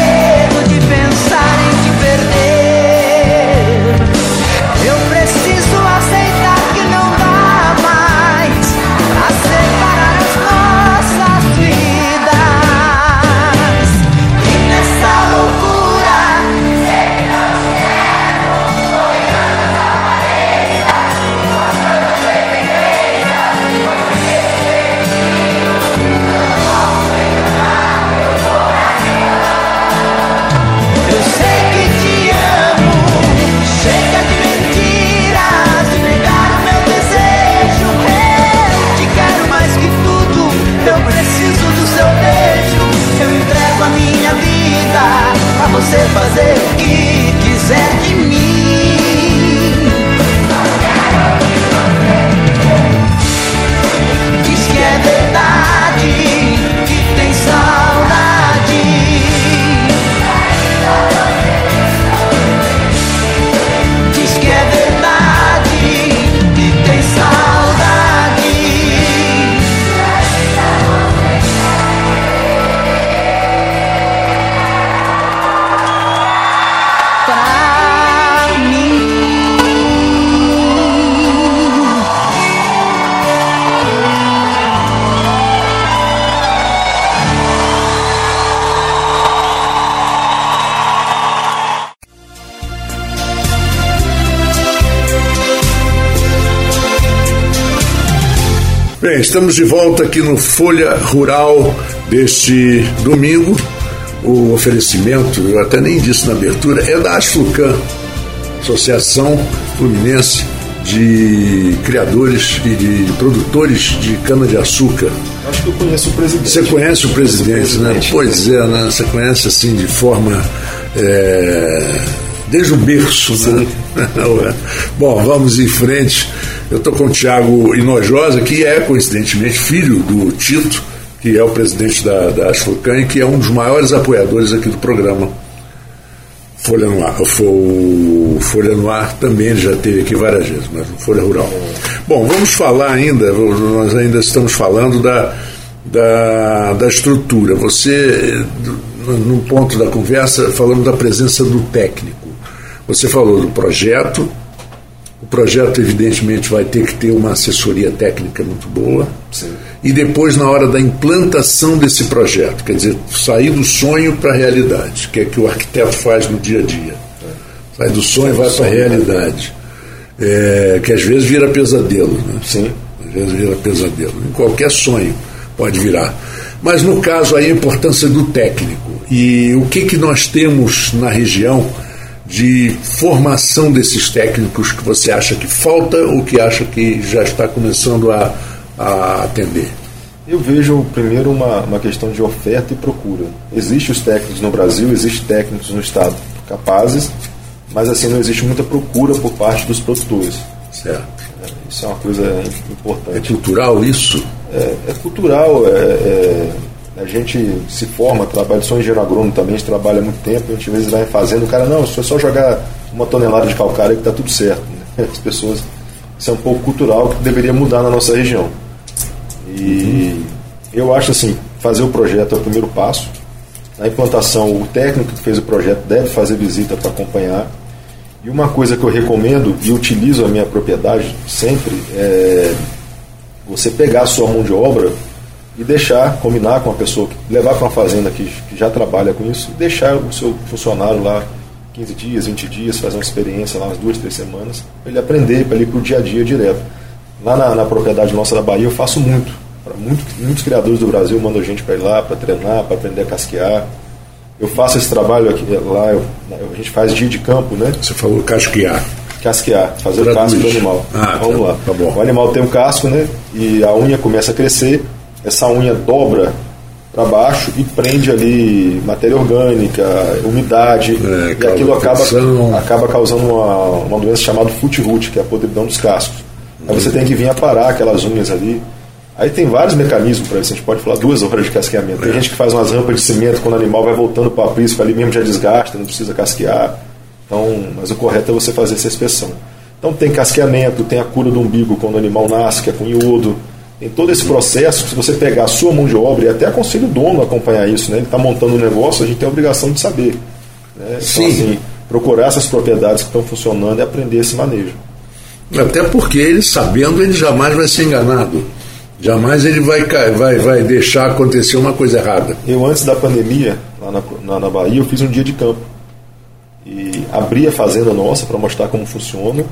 D: você fazer o que quiser
B: Bem, estamos de volta aqui no Folha Rural deste domingo. O oferecimento, eu até nem disse na abertura, é da Asflucan, Associação Fluminense de Criadores e de Produtores de Cana-de-Açúcar.
C: Acho que eu conheço o presidente.
B: Você conhece o presidente, né? Pois é, né? Você conhece assim de forma. é, desde o berço, né? (laughs) Bom, vamos em frente. Eu estou com o Tiago Inojosa, que é, coincidentemente, filho do Tito, que é o presidente da, da e que é um dos maiores apoiadores aqui do programa. Folha no Ar, o Folha no Ar também já teve aqui várias vezes, mas no Folha Rural. Bom, vamos falar ainda, nós ainda estamos falando da, da, da estrutura. Você, num ponto da conversa, falando da presença do técnico. Você falou do projeto, o projeto, evidentemente, vai ter que ter uma assessoria técnica muito boa.
C: Sim.
B: E depois, na hora da implantação desse projeto, quer dizer, sair do sonho para a realidade, que é que o arquiteto faz no dia a dia. Sai do sonho e vai para a realidade. É, que às vezes vira pesadelo. Né?
C: Sim.
B: Às vezes vira pesadelo. Em qualquer sonho pode virar. Mas no caso aí a importância do técnico. E o que, que nós temos na região de formação desses técnicos que você acha que falta ou que acha que já está começando a, a atender?
C: Eu vejo primeiro uma, uma questão de oferta e procura. Existem os técnicos no Brasil, existem técnicos no Estado capazes, mas assim não existe muita procura por parte dos produtores.
B: Certo.
C: Isso é uma coisa
B: É
C: importante.
B: cultural isso?
C: É, é cultural, é, é- a gente se forma, trabalha, sou engenheiro agrônomo também, a gente trabalha muito tempo, a gente às vezes vai fazendo, o cara, não, é só jogar uma tonelada de calcário que está tudo certo. né? (laughs) As pessoas, isso é um pouco cultural que deveria mudar na nossa região. E eu acho assim, fazer o projeto é o primeiro passo. Na implantação, o técnico que fez o projeto deve fazer visita para acompanhar. E uma coisa que eu recomendo e utilizo a minha propriedade sempre é você pegar a sua mão de obra e deixar, combinar com a pessoa, levar para uma fazenda que, que já trabalha com isso, e deixar o seu funcionário lá 15 dias, 20 dias, fazer uma experiência lá umas duas, três semanas, para ele aprender, para ele ir para o dia a dia direto. Lá na, na propriedade nossa da Bahia eu faço muito. Muito. Muitos criadores do Brasil mandam gente para ir lá, para treinar, para aprender a casquear. Eu faço esse trabalho aqui, lá, eu- a gente faz dia de campo, né?
B: Você falou casquear.
C: casquear, fazer
B: Traduz.
C: o casco do animal.
B: Ah,
C: Vamos
B: tá-
C: lá.
B: tá bom.
C: O animal tem um casco, né? E a unha começa a crescer, essa unha dobra para baixo e prende ali matéria orgânica, umidade, é, e aquilo acaba, acaba causando uma, uma doença chamada foot root, que é a podridão dos cascos. Aí você tem que vir aparar aquelas unhas ali. Aí tem vários mecanismos para isso, a gente pode falar duas horas de casqueamento. Tem é. gente que faz umas rampas de cimento quando o animal vai voltando para o aprisco, ali mesmo já desgasta, não precisa casquear. Então, mas o correto é você fazer essa inspeção. Então tem casqueamento, tem a cura do umbigo quando o animal nasce, que é com iodo. Tem todo esse processo, se você pegar a sua mão de obra, e até aconselho o dono a acompanhar isso, né? ele está montando um negócio, a gente tem a obrigação de saber. Né? Então, Sim. assim, procurar essas propriedades que estão funcionando e aprender esse manejo.
B: Até porque ele, sabendo, ele jamais vai ser enganado. Jamais ele vai, vai, vai deixar acontecer uma coisa errada.
C: Eu, antes da pandemia, lá na, na, na Bahia, eu fiz um dia de campo. E abri a fazenda nossa para mostrar como funciona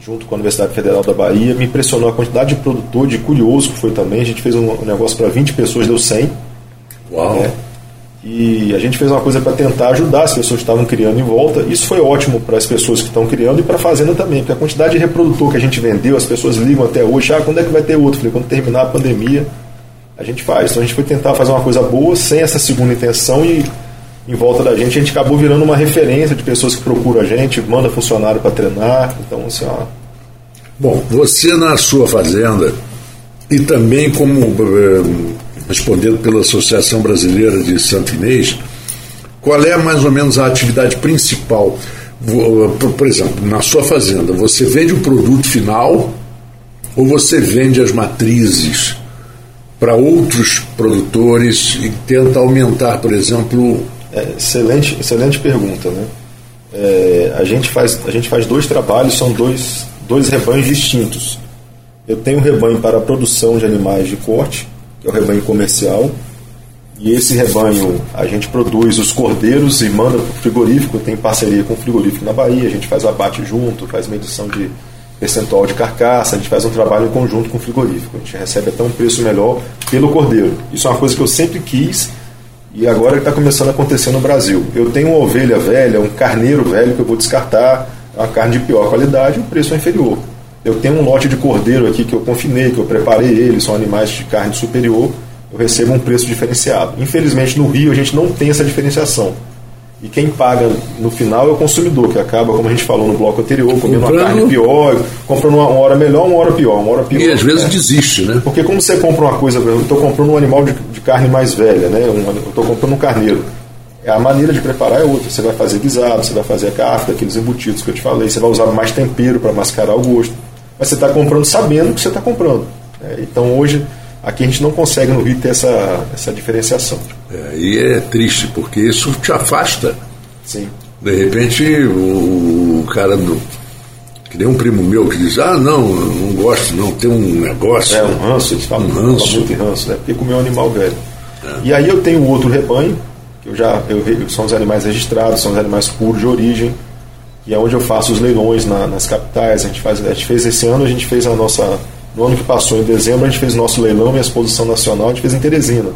C: junto com a Universidade Federal da Bahia. Me impressionou a quantidade de produtor, de curioso que foi também. A gente fez um negócio para 20 pessoas, deu 100.
B: Uau! Né?
C: E a gente fez uma coisa para tentar ajudar as pessoas que estavam criando em volta. Isso foi ótimo para as pessoas que estão criando e para a fazenda também, porque a quantidade de reprodutor que a gente vendeu, as pessoas ligam até hoje, ah, quando é que vai ter outro? Falei, quando terminar a pandemia, a gente faz. Então a gente foi tentar fazer uma coisa boa, sem essa segunda intenção e em volta da gente, a gente acabou virando uma referência de pessoas que procuram a gente, manda funcionário para treinar. Então, assim, ó.
B: Bom, você na sua fazenda e também como eh, respondendo pela Associação Brasileira de Santo Inês, qual é mais ou menos a atividade principal? Por exemplo, na sua fazenda, você vende o produto final ou você vende as matrizes para outros produtores e tenta aumentar, por exemplo,
C: é, excelente, excelente pergunta, né? É, a, gente faz, a gente faz dois trabalhos, são dois, dois rebanhos distintos. Eu tenho um rebanho para a produção de animais de corte, que é o rebanho comercial, e esse rebanho a gente produz os cordeiros e manda para o frigorífico, tem parceria com o frigorífico na Bahia, a gente faz o abate junto, faz medição de percentual de carcaça, a gente faz um trabalho em conjunto com o frigorífico, a gente recebe até um preço melhor pelo cordeiro. Isso é uma coisa que eu sempre quis e agora está começando a acontecer no Brasil. Eu tenho uma ovelha velha, um carneiro velho que eu vou descartar, uma carne de pior qualidade, o preço é inferior. Eu tenho um lote de cordeiro aqui que eu confinei, que eu preparei ele, são animais de carne superior, eu recebo um preço diferenciado. Infelizmente no Rio a gente não tem essa diferenciação. E quem paga no final é o consumidor, que acaba, como a gente falou no bloco anterior, comendo comprando... uma carne pior, comprando uma hora melhor, uma hora pior, uma hora pior.
B: E às vezes né? desiste, né?
C: Porque como você compra uma coisa, eu estou comprando um animal de, de, carne mais velha, né? Um, eu estou comprando um carneiro. A maneira de preparar é outra. Você vai fazer guisado, você vai fazer a carne, aqueles embutidos que eu te falei, você vai usar mais tempero para mascarar o gosto. Mas você está comprando sabendo o que você está comprando. Né? Então hoje Aqui a gente não consegue no Rio ter essa, essa diferenciação.
B: É, e é triste, porque isso te afasta.
C: Sim.
B: De repente, o, o cara do. Que nem um primo meu que diz: Ah, não, não gosto, não, tem um negócio.
C: É, um ranço, eles falam, um ranço. Falam muito ranço, né? Porque comeu um animal velho. É. E aí eu tenho outro rebanho, que eu já. Eu, são os animais registrados, são os animais puros de origem, e é onde eu faço os leilões na, nas capitais. A gente, faz, a gente fez esse ano, a gente fez a nossa no ano que passou, em dezembro, a gente fez nosso leilão e a exposição nacional, a gente fez em Teresina.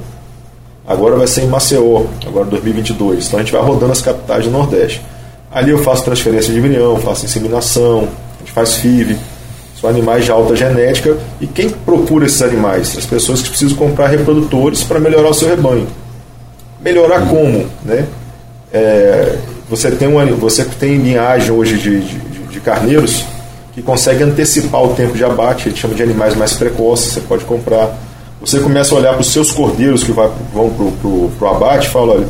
C: Agora vai ser em Maceió, agora 2022. Então a gente vai rodando as capitais do Nordeste. Ali eu faço transferência de embrião, faço inseminação, a gente faz FIV. São animais de alta genética. E quem procura esses animais? As pessoas que precisam comprar reprodutores para melhorar o seu rebanho. Melhorar como? Né? É, você, tem um, você tem linhagem hoje de, de, de carneiros que consegue antecipar o tempo de abate, gente chama de animais mais precoces, você pode comprar. Você começa a olhar para os seus cordeiros que vai, vão para o abate e fala, olha,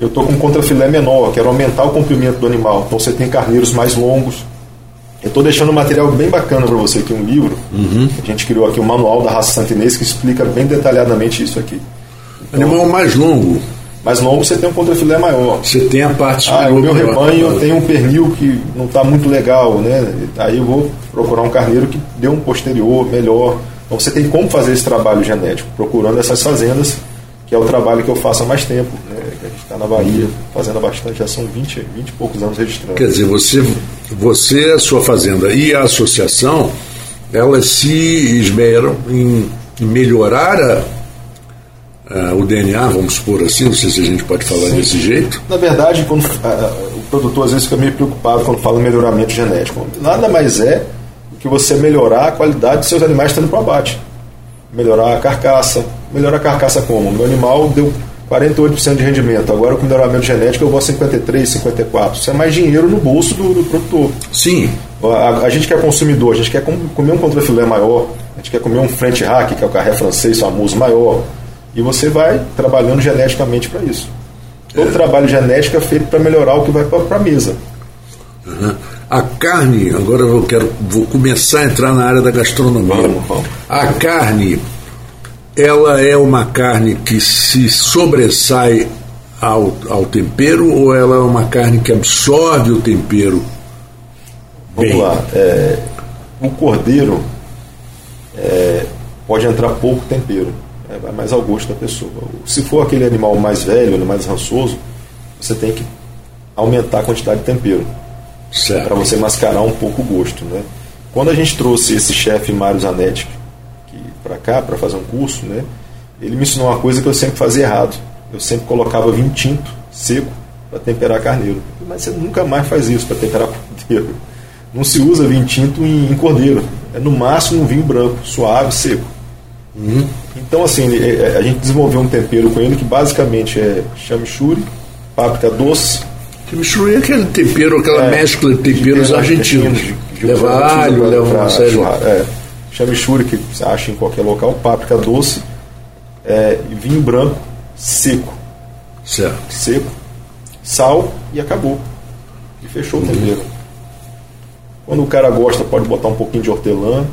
C: eu estou com um contrafilé menor, quero aumentar o comprimento do animal. Então você tem carneiros mais longos. Eu estou deixando um material bem bacana para você aqui, um livro.
B: Uhum.
C: A gente criou aqui o um manual da raça santinês que explica bem detalhadamente isso aqui.
B: Então, animal mais longo
C: mais longo você tem um contrafilé maior.
B: Você tem a parte
C: Ah, o meu rebanho tenho um pernil que não está muito legal, né? Aí eu vou procurar um carneiro que dê um posterior melhor. Então você tem como fazer esse trabalho genético, procurando essas fazendas, que é o trabalho que eu faço há mais tempo. Né? A gente está na Bahia fazendo bastante, já são 20, 20 e poucos anos registrando.
B: Quer dizer, você, você, a sua fazenda e a associação, elas se esmeram em melhorar a uh, o DNA, vamos supor assim, não sei se a gente pode falar Sim. desse jeito.
C: Na verdade, quando, uh, o produtor às vezes fica meio preocupado quando fala melhoramento genético. Nada mais é do que você melhorar a qualidade dos seus animais estando para abate. Melhorar a carcaça, melhorar a carcaça como? Meu animal deu 48% de rendimento, agora com melhoramento genético eu vou a 53, 54. Isso é mais dinheiro no bolso do, do produtor.
B: Sim.
C: A, a, gente que é consumidor, a gente quer comer um contrafilé maior, a gente quer comer um French Hack, que é o carré francês famoso maior, e você vai trabalhando geneticamente para isso. Todo é. trabalho genético é feito para melhorar o que vai para a mesa.
B: Uhum. A carne, agora eu quero vou começar a entrar na área da gastronomia.
C: Vamos, vamos.
B: A carne, ela é uma carne que se sobressai ao, ao tempero ou ela é uma carne que absorve o tempero?
C: Vamos bem? lá. É, o cordeiro é, pode entrar pouco tempero, é, vai mais ao gosto da pessoa. Se for aquele animal mais velho, mais rançoso, você tem que aumentar a quantidade de tempero para você mascarar um pouco o gosto. Né? Quando a gente trouxe esse chefe Mário Zanetti para cá, para fazer um curso, né, ele me ensinou uma coisa que eu sempre fazia errado. Eu sempre colocava vinho tinto, seco, para temperar carneiro. Mas você nunca mais faz isso para temperar (laughs) cordeiro. Não se usa vinho tinto em, em, cordeiro. É no máximo um vinho branco, suave, seco. Uhum. Então, assim, é, é, a gente desenvolveu um tempero com ele que basicamente é chamichurri, páprica doce,
B: Chimichurri é aquele tempero, aquela é, mescla de temperos de argentinos. De, leva alho, leva uma série.
C: É. Chamichurri, que você acha em qualquer local, páprica doce, é, vinho branco seco.
B: Certo.
C: Seco, sal e acabou. E fechou uhum. o tempero. Quando o cara gosta, pode botar um pouquinho de hortelã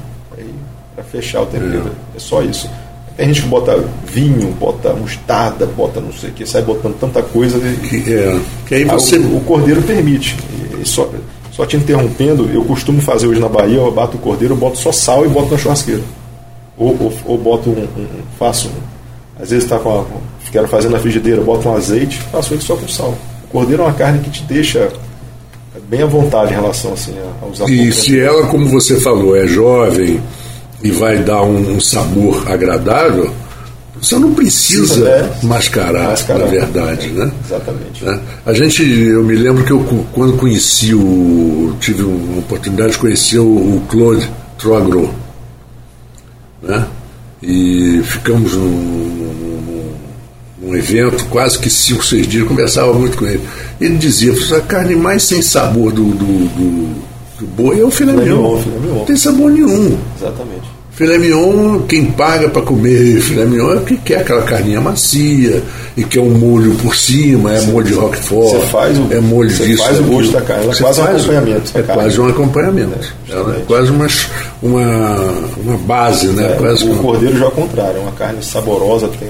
C: para fechar o tempero. É. é só isso. Tem gente que bota vinho, bota mostarda, bota não sei o que, sai botando tanta coisa.
B: Que, é, que aí você...
C: o, o cordeiro permite. E só, só te interrompendo, eu costumo fazer hoje na Bahia, eu bato o cordeiro, eu boto só sal e boto na churrasqueira. Ou, ou, ou boto um, um, faço um, às vezes está com a, quero fazer na frigideira, boto um azeite, faço ele só com sal. O cordeiro é uma carne que te deixa bem à vontade em relação assim, a usar
B: E se ela, como você falou, é jovem, e vai dar um, um sabor agradável, você não precisa Sim, é. mascarar, mascarar, na verdade, né?
C: Exatamente.
B: Né? A gente, eu me lembro que eu quando conheci o, tive uma oportunidade de conhecer o, o Claude Troagro, né? E ficamos num, num, num, evento, quase que cinco, seis dias, conversava muito com ele. Ele dizia, a carne mais sem sabor do, do, do, do boi é o filé mignon. Não tem sabor nenhum.
C: Exatamente.
B: Filé mignon, quem paga para comer filé mignon é porque quer aquela carninha macia e quer um molho por cima, é molho de roquefort,
C: você faz o,
B: é molho
C: você
B: disso.
C: faz o gosto da carne, ela é quase um acompanhamento.
B: É quase um acompanhamento. É, ela é quase uma, uma, uma base, né?
C: É,
B: quase
C: o uma... cordeiro já é o contrário, é uma carne saborosa, tem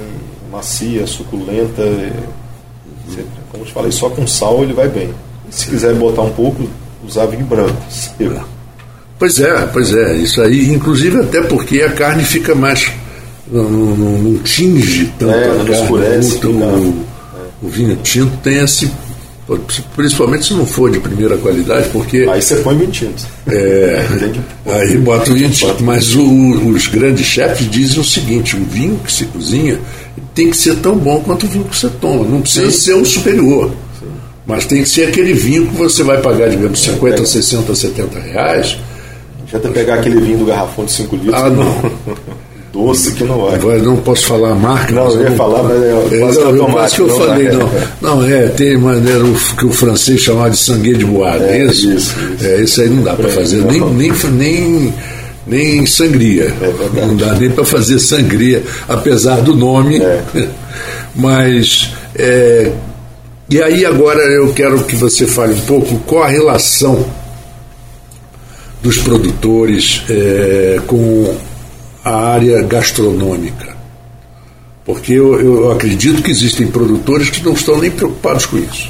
C: macia, suculenta. Você, como eu te falei, só com sal ele vai bem. E se quiser botar um pouco, usar vinho branco.
B: Pois é, pois é, isso aí, inclusive até porque a carne fica mais. não, não, não tinge tanto é, a carne.
C: Escurece,
B: o, o, o vinho tinto tem esse. Principalmente se não for de primeira qualidade, porque.
C: Aí você põe vinho tinto.
B: É, aí bota o vinho tinto. Mas o, os grandes chefes dizem o seguinte: o vinho que se cozinha tem que ser tão bom quanto o vinho que você toma. Não precisa Sim. ser o superior. Mas tem que ser aquele vinho que você vai pagar, digamos, 50, 60, 70 reais
C: Tenta pegar aquele vinho do garrafão de 5 litros.
B: Ah, não. (laughs)
C: Doce que não vai.
B: Não posso falar a marca.
C: Não, eu ia não, falar, mas é quase
B: é, quase que eu não falei, não. Não, é, tem maneira que o francês chamava de sangue de boada, é, isso? Isso, isso. É, isso aí não dá para fazer, nem, nem, nem, nem sangria. É não dá nem para fazer sangria, apesar do nome. É. (laughs) Mas, é, e aí agora eu quero que você fale um pouco qual a relação dos produtores é, com a área gastronômica. Porque eu, eu, acredito que existem produtores que não estão nem preocupados com isso.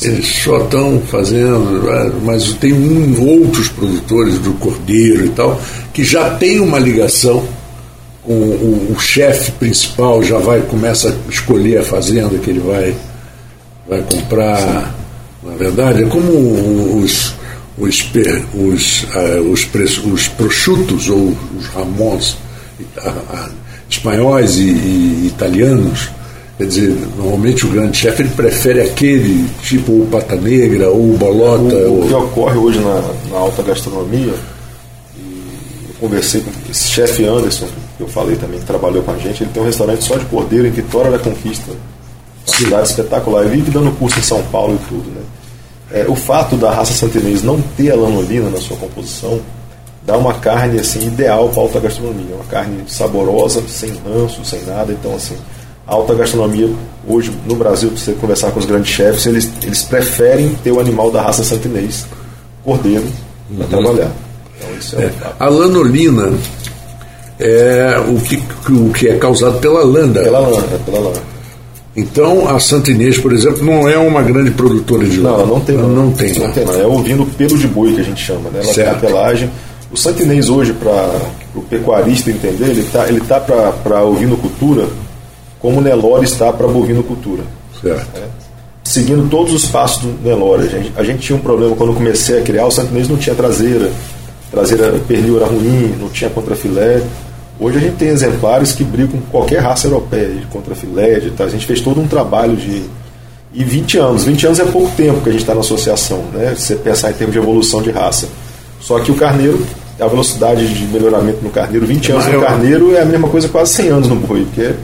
B: Eles só estão fazendo, é, mas tem um, outros produtores do cordeiro e tal, que já tem uma ligação com o, o chefe principal, já vai, começa a escolher a fazenda que ele vai, vai comprar. Na verdade, é como os, os, os, uh, os, os prosciutos ou os ramons espanhóis e, e, italianos, quer dizer, normalmente o grande chefe ele prefere aquele tipo o pata negra ou o bolota.
C: O,
B: o
C: que ocorre hoje na, na alta gastronomia, conversei com esse chefe Anderson, que eu falei também, que trabalhou com a gente, ele tem um restaurante só de cordeiro em Vitória da Conquista. Cidade espetacular. Ele vive dando curso em São Paulo e tudo, né? É, o fato da raça santinês não ter a lanolina na sua composição dá uma carne assim ideal para alta gastronomia, uma carne saborosa, sem ranço, sem nada. Então assim, a alta gastronomia hoje no Brasil, se você conversar com os grandes chefes, eles, eles preferem ter o animal da raça santinês, cordeiro, para uhum. trabalhar.
B: Então, é, é a lanolina é o que, o que é causado pela landa.
C: Pela landa, pela landa.
B: Então, a Santa Inês, por exemplo, não é uma grande produtora de
C: lã. Não, não tem. Não, não tem. Não tem, não. É ouvindo pelo de boi que a gente chama, né? Ela certo. tem a pelagem. O Santa Inês hoje, para o pecuarista entender, ele está ele tá para ovinocultura como o Nelore está para bovinocultura.
B: Certo. É.
C: Seguindo todos os passos do Nelore. A gente, a gente tinha um problema quando eu comecei a criar, o Santa Inês não tinha traseira. Traseira pernil era ruim, não tinha contrafilé. Hoje a gente tem exemplares que brigam com qualquer raça europeia, de contrafilé, de, tá? a gente fez todo um trabalho de. E 20 anos, 20 anos é pouco tempo que a gente está na associação, né? Se você pensar em termos de evolução de raça. Só que o carneiro, a velocidade de melhoramento no carneiro, 20 anos no carneiro é a mesma coisa quase 100 anos no boi, porque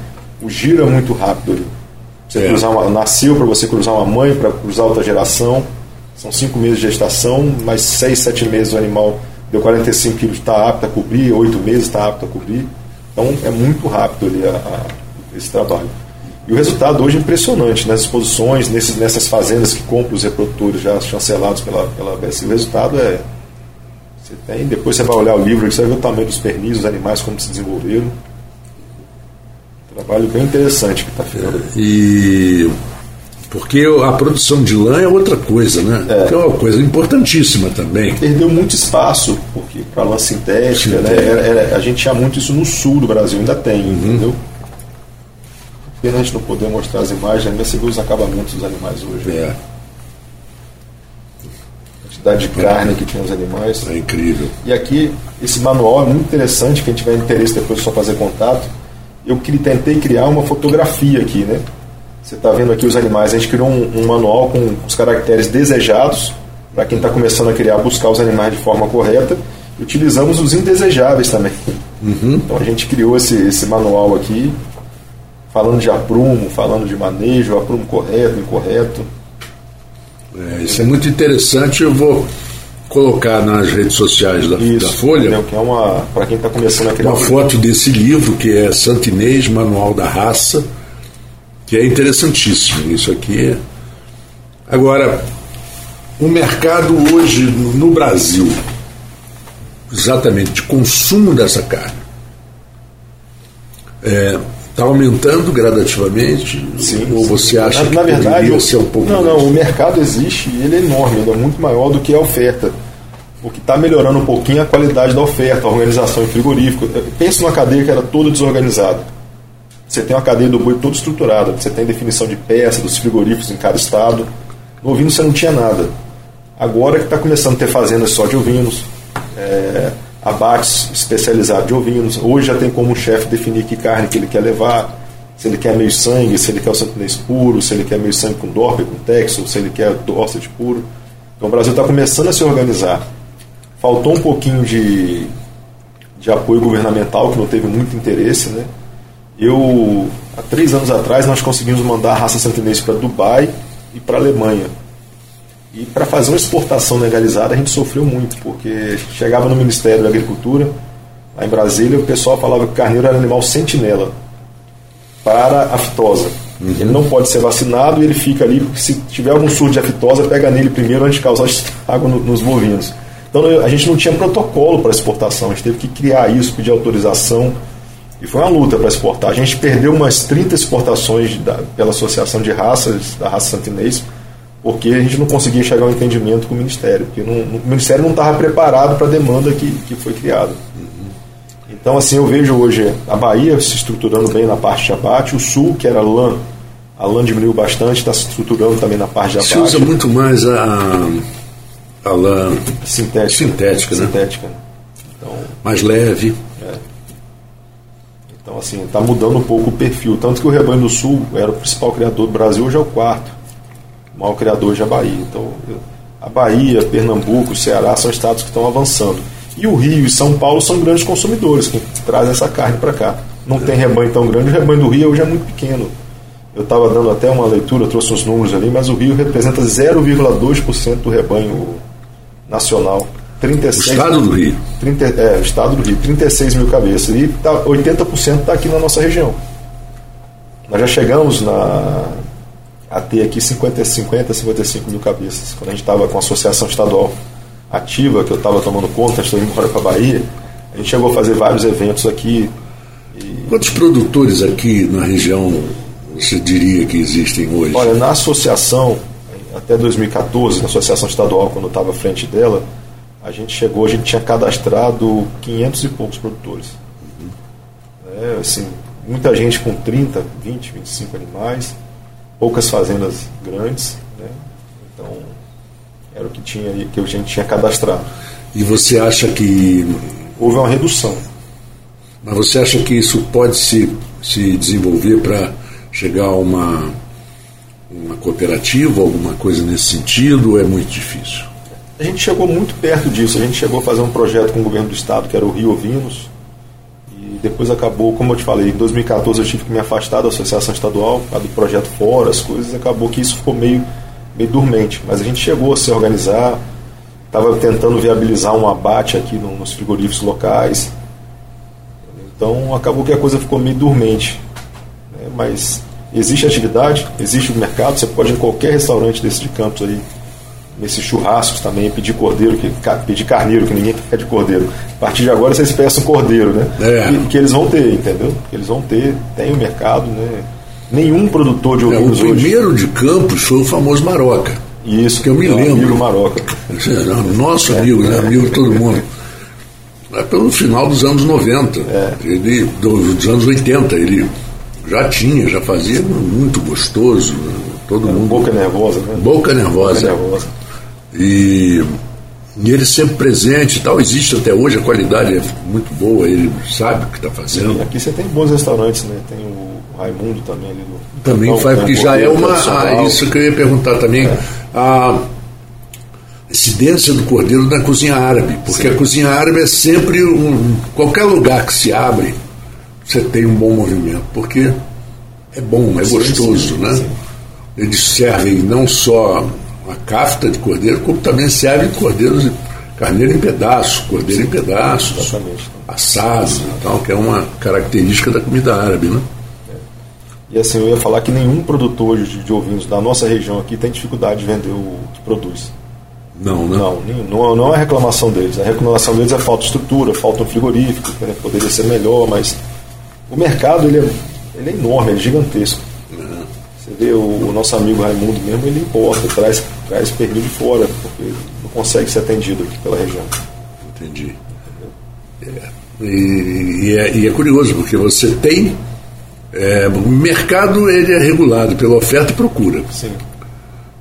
C: o giro é muito rápido ali. Você é. cruzar uma, nasceu para você cruzar uma mãe, para cruzar outra geração, são 5 meses de gestação, mais 6, 7 meses o animal deu 45 quilos, está apto a cobrir, 8 meses está apto a cobrir. Então é muito rápido ali a, a, esse trabalho. E o resultado hoje é impressionante nas exposições, nesses, nessas fazendas que compram os reprodutores já chancelados pela, pela BSI. O resultado é. Você tem, depois você vai olhar o livro, você vai ver o tamanho dos pernis, os animais, como se desenvolveram. Trabalho bem interessante que está ficando.
B: E porque a produção de lã é outra coisa, né? É. Que é uma coisa importantíssima também.
C: Perdeu muito espaço porque para lã sintética, né? Era, era, a gente tinha muito isso no sul do Brasil, ainda tem, uhum. entendeu? Pena a gente não poder mostrar as imagens, ainda se vê os acabamentos dos animais hoje.
B: É.
C: A quantidade de carne que tem os animais.
B: É incrível.
C: E aqui, esse manual é muito interessante, quem tiver interesse depois é só fazer contato. Eu tentei criar uma fotografia aqui, né? Você está vendo aqui os animais. A gente criou um, um manual com os caracteres desejados para quem está começando a criar, buscar os animais de forma correta. Utilizamos os indesejáveis também. Uhum. Então a gente criou esse, esse manual aqui, falando de aprumo, falando de manejo, aprumo correto, incorreto.
B: É, isso é muito interessante. Eu vou colocar nas redes sociais da, Isso, da Folha.
C: Entendeu? Que é uma para quem está começando a criar
B: uma foto desse livro que é Santinês Manual da Raça que é interessantíssimo isso aqui. Agora, o mercado hoje no Brasil, exatamente de consumo dessa carne, está é, aumentando gradativamente?
C: Sim,
B: ou você acha
C: na,
B: que
C: na verdade,
B: ser um pouco
C: Não, mais? não, o mercado existe e ele é enorme, ele é muito maior do que a oferta. O que está melhorando um pouquinho é a qualidade da oferta, a organização em frigorífico. Pensa numa cadeia que era toda desorganizada você tem uma cadeia do boi toda estruturada, você tem definição de peça, dos frigoríficos em cada estado. No ovino você não tinha nada. Agora que está começando a ter fazendas só de ovinos, é, abates especializados de ovinos. Hoje já tem como o chefe definir que carne que ele quer levar, se ele quer meio sangue, se ele quer o santinês puro, se ele quer meio sangue com dorpe, com texo, se ele quer dorset puro. Então o Brasil está começando a se organizar. Faltou um pouquinho de, de apoio governamental, que não teve muito interesse, né? Eu, há três anos atrás, nós conseguimos mandar a raça santinês para Dubai e para Alemanha. E para fazer uma exportação legalizada, a gente sofreu muito, porque chegava no Ministério da Agricultura, lá em Brasília, o pessoal falava que o carneiro era animal sentinela para a fitosa. Uhum. Ele não pode ser vacinado e ele fica ali, porque se tiver algum surto de aftosa, pega nele primeiro antes de causar estrago nos bovinos. Então a gente não tinha protocolo para exportação, a gente teve que criar isso, pedir autorização e foi uma luta para exportar. A gente perdeu umas 30 exportações da, pela Associação de Raças, da raça santinês, porque a gente não conseguia chegar a um entendimento com o Ministério, porque não, o Ministério não estava preparado para a demanda que, que foi criada. Então, assim, eu vejo hoje a Bahia se estruturando bem na parte de abate, o Sul, que era lã, a lã diminuiu bastante, está se estruturando também na parte de abate.
B: Se usa muito mais a, a lã
C: sintética,
B: sintética, né?
C: Sintética.
B: Então, mais leve.
C: Então, assim, está mudando um pouco o perfil. Tanto que o Rebanho do Sul era o principal criador do Brasil, hoje é o quarto. O maior criador hoje é a Bahia. Então, a Bahia, Pernambuco, Ceará são estados que estão avançando. E o Rio e São Paulo são grandes consumidores que trazem essa carne para cá. Não tem rebanho tão grande, o rebanho do Rio hoje é muito pequeno. Eu estava dando até uma leitura, trouxe uns números ali, mas o Rio representa 0,2% do rebanho nacional.
B: 36, o estado do Rio.
C: 30, é, o estado do Rio, 36 mil cabeças. E tá, 80% está aqui na nossa região. Nós já chegamos na, a ter aqui 50, 50 55 mil cabeças. Quando a gente estava com a associação estadual ativa, que eu estava tomando conta, estou indo embora para a Bahia, a gente chegou a fazer vários eventos aqui.
B: E... Quantos produtores aqui na região você diria que existem hoje?
C: Olha, na associação, até 2014, na associação estadual, quando eu estava à frente dela, a gente chegou, a gente tinha cadastrado 500 e poucos produtores. Uhum. É, assim, muita gente com 30, 20, 25 animais, poucas fazendas grandes, né? então era o que, tinha, que a gente tinha cadastrado.
B: E você acha que.
C: Houve uma redução.
B: Mas você acha que isso pode se, se desenvolver para chegar a uma, uma cooperativa, alguma coisa nesse sentido, ou é muito difícil?
C: A gente chegou muito perto disso. A gente chegou a fazer um projeto com o governo do estado, que era o Rio Ovinos, e depois acabou, como eu te falei, em 2014 eu tive que me afastar da associação estadual, do projeto fora, as coisas, acabou que isso ficou meio, meio dormente. Mas a gente chegou a se organizar, estava tentando viabilizar um abate aqui no, nos frigoríficos locais. Então acabou que a coisa ficou meio dormente mas existe atividade, existe o mercado, você pode ir em qualquer restaurante desse de Campos aí, nesses churrascos também, pedir cordeiro, que, pedir carneiro, que ninguém quer de cordeiro. A partir de agora vocês peçam cordeiro, né? É. E, que eles vão ter, entendeu? Que eles vão ter, tem o mercado, né? Nenhum produtor de
B: ovinos é, O primeiro hoje... de Campos foi o famoso Maroca.
C: Isso,
B: que eu me lembro.
C: Amigo Maroca.
B: Nosso amigo, né? amigo de todo mundo. É pelo final dos anos 90, é. ele, dos anos 80, ele já tinha, já fazia muito gostoso. Todo mundo.
C: Boca nervosa, né?
B: Boca nervosa. Boca nervosa. E, e ele sempre presente e tal. Existe até hoje, a qualidade é muito boa, ele sabe o que está fazendo.
C: Sim, aqui você tem bons restaurantes, né? Tem o Raimundo também ali do.
B: Também então, faz, porque já é uma. Ah, isso que eu ia perguntar também. É. A incidência do cordeiro na cozinha árabe, porque Sim. a cozinha árabe é sempre um. qualquer lugar que se abre você tem um bom movimento, porque é bom, é sim, gostoso, sim, né? Sim. Eles servem não só a cafta de cordeiro, como também servem cordeiros, carneiro em pedaços, cordeiro em pedaços, assado e tal, que é uma característica da comida árabe, né?
C: É. E assim, eu ia falar que nenhum produtor de, de ovinos da nossa região aqui tem dificuldade de vender o que produz.
B: Não, né?
C: Não, não, não é reclamação deles. A reclamação deles é falta de estrutura, falta um frigorífico, né, poderia ser melhor, mas o mercado ele é, ele é enorme, é gigantesco. Você vê o, o, nosso amigo Raimundo mesmo, ele importa, traz, traz pernil de fora, porque não consegue ser atendido aqui pela região.
B: Entendi. É. E, e, é, e, é, curioso, porque você tem. É, o mercado ele é regulado pela oferta e procura.
C: Sim.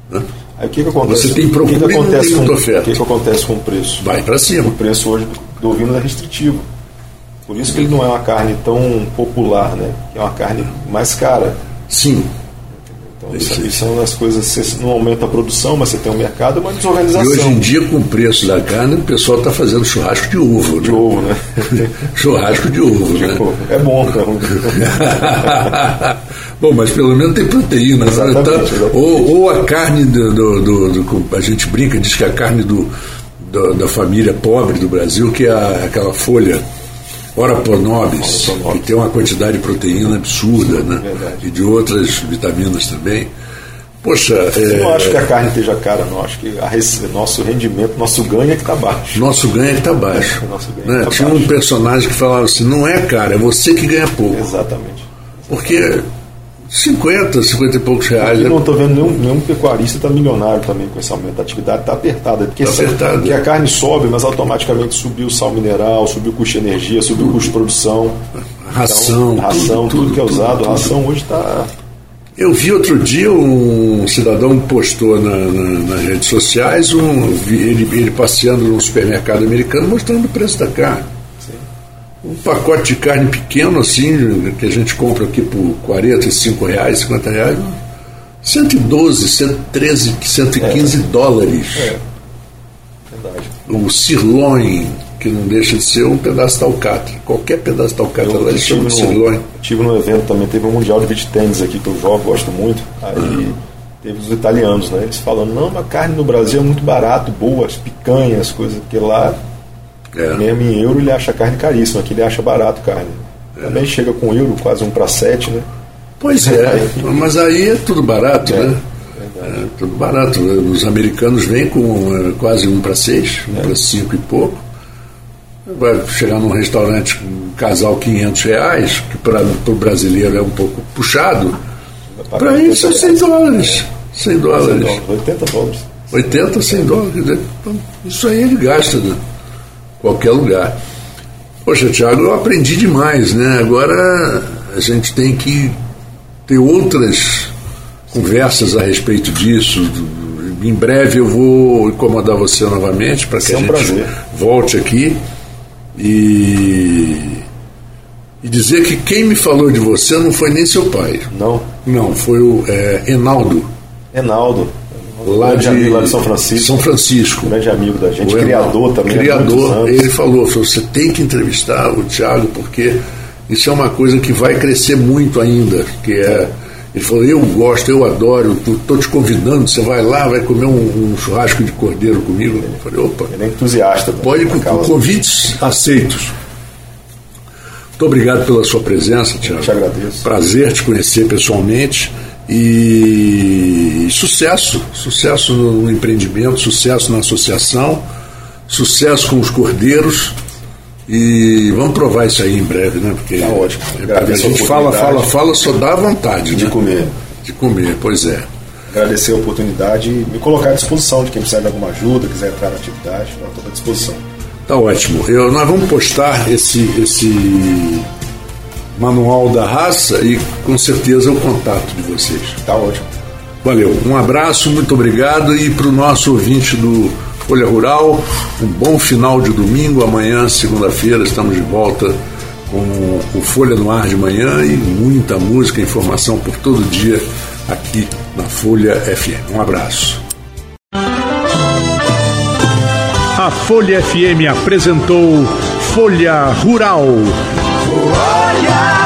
C: Né? Aí o que, que acontece?
B: Você tem procura que que acontece e não tem
C: com,
B: oferta. O
C: que, que acontece com o preço?
B: Vai para cima.
C: O preço hoje do ovino é restritivo. Por isso que ele não é uma carne tão popular, né? É uma carne mais cara.
B: Sim.
C: Então, isso, isso são as coisas, você não aumenta a produção, mas você tem um mercado, uma desorganização.
B: E hoje em dia, com o preço da carne, o pessoal está fazendo churrasco de ovo.
C: De né? ovo, né? (laughs)
B: churrasco de ovo, de né? Ovo.
C: É bom, é ruim. (laughs)
B: bom, mas pelo menos tem proteína. Né? Exatamente, né? exatamente. Ou, ou, a carne do, do, do, do, A gente brinca, diz que a carne do, da família pobre do Brasil, que é a, aquela folha Ora nobis, que tem uma quantidade de proteína absurda, né? Verdade. E de outras vitaminas também. Poxa.
C: Eu não é... acho que a carne esteja cara, não. Acho que a, nosso rendimento, nosso ganho é que está baixo.
B: Nosso ganho é que está baixo. (laughs) É, né? tá Tinha baixo. um personagem que falava assim: não é cara, é você que ganha pouco.
C: Exatamente.
B: Porque 50, 50 e poucos reais.
C: Eu não estou vendo nenhum, nenhum pecuarista está milionário também com esse aumento. A atividade está apertada. Porque,
B: tá apertada.
C: porque a carne sobe, mas automaticamente subiu o sal mineral, subiu o custo de energia, subiu o custo de produção.
B: Ração.
C: Então, ração, tudo, tudo, que é usado. Tudo, ração hoje está.
B: Eu vi outro dia um cidadão postou na, na, nas redes sociais um, ele, ele passeando num supermercado americano mostrando o preço da carne um pacote de carne pequeno assim, que a gente compra aqui por 45 reais, 50 reais, 112, 113, 115 é. dólares. É. Verdade. O sirloin, que não deixa de ser um pedaço de alcatra. Qualquer pedaço de alcatra lá, eles chamam de
C: sirloin. Tive num evento também, teve um mundial de beach tênis aqui que eu jogo, gosto muito. Aí uhum. teve os italianos, né? Eles falando, não, a carne no Brasil é muito barato, boa, as picanhas, coisas, porque lá, é. mesmo em euro, ele acha carne caríssima, aqui ele acha barato carne. É. Também chega com euro, quase um para sete, né?
B: Pois é, mas aí é tudo barato, é. né? É, tudo barato. Os americanos vêm com é, quase um para seis, um é. para cinco e pouco. Vai chegar num restaurante com um casal 500 reais, que para o brasileiro é um pouco puxado. Para isso é 100 dólares. 100 dólares.
C: 80 dólares.
B: 80, 100 dólares. Então, isso aí ele gasta em qualquer lugar. Poxa, Tiago, eu aprendi demais, né? Agora a gente tem que ter outras conversas a respeito disso. Em breve eu vou incomodar você novamente para que é um a gente prazer. volte aqui e, e dizer que quem me falou de você não foi nem seu pai.
C: Não?
B: Não, foi o é, Enaldo.
C: Enaldo.
B: Lá de,
C: lá de São Francisco.
B: São Francisco.
C: Grande amigo da gente, o criador também.
B: Criador, ele falou, falou, você tem que entrevistar o Thiago, porque isso é uma coisa que vai crescer muito ainda, que é ele falou, eu gosto, eu adoro, estou te convidando, você vai lá, vai comer um, um churrasco de cordeiro comigo. Eu falei, opa.
C: Ele é entusiasta.
B: Pode, com convites aceitos. Muito obrigado pela sua presença, Tiago.
C: te agradeço.
B: Prazer te conhecer pessoalmente e sucesso, sucesso no empreendimento, sucesso na associação, sucesso com os cordeiros e vamos provar isso aí em breve, né? Porque
C: tá ótimo.
B: É, a gente fala, fala, fala, só dá vontade
C: de
B: né?
C: comer.
B: De comer, pois é.
C: Agradecer a oportunidade e me colocar à disposição de quem precisar de alguma ajuda, quiser entrar na atividade, estou à disposição.
B: Tá ótimo. Eu, nós vamos postar esse, esse manual da raça e com certeza o contato de vocês.
C: Tá ótimo.
B: Valeu. Um abraço, muito obrigado e para o nosso ouvinte do Folha Rural. Um bom final de domingo. Amanhã, segunda-feira, estamos de volta com o Folha no Ar de manhã e muita música, informação por todo dia aqui na Folha FM. Um abraço.
A: A Folha FM apresentou Folha Rural. Folha!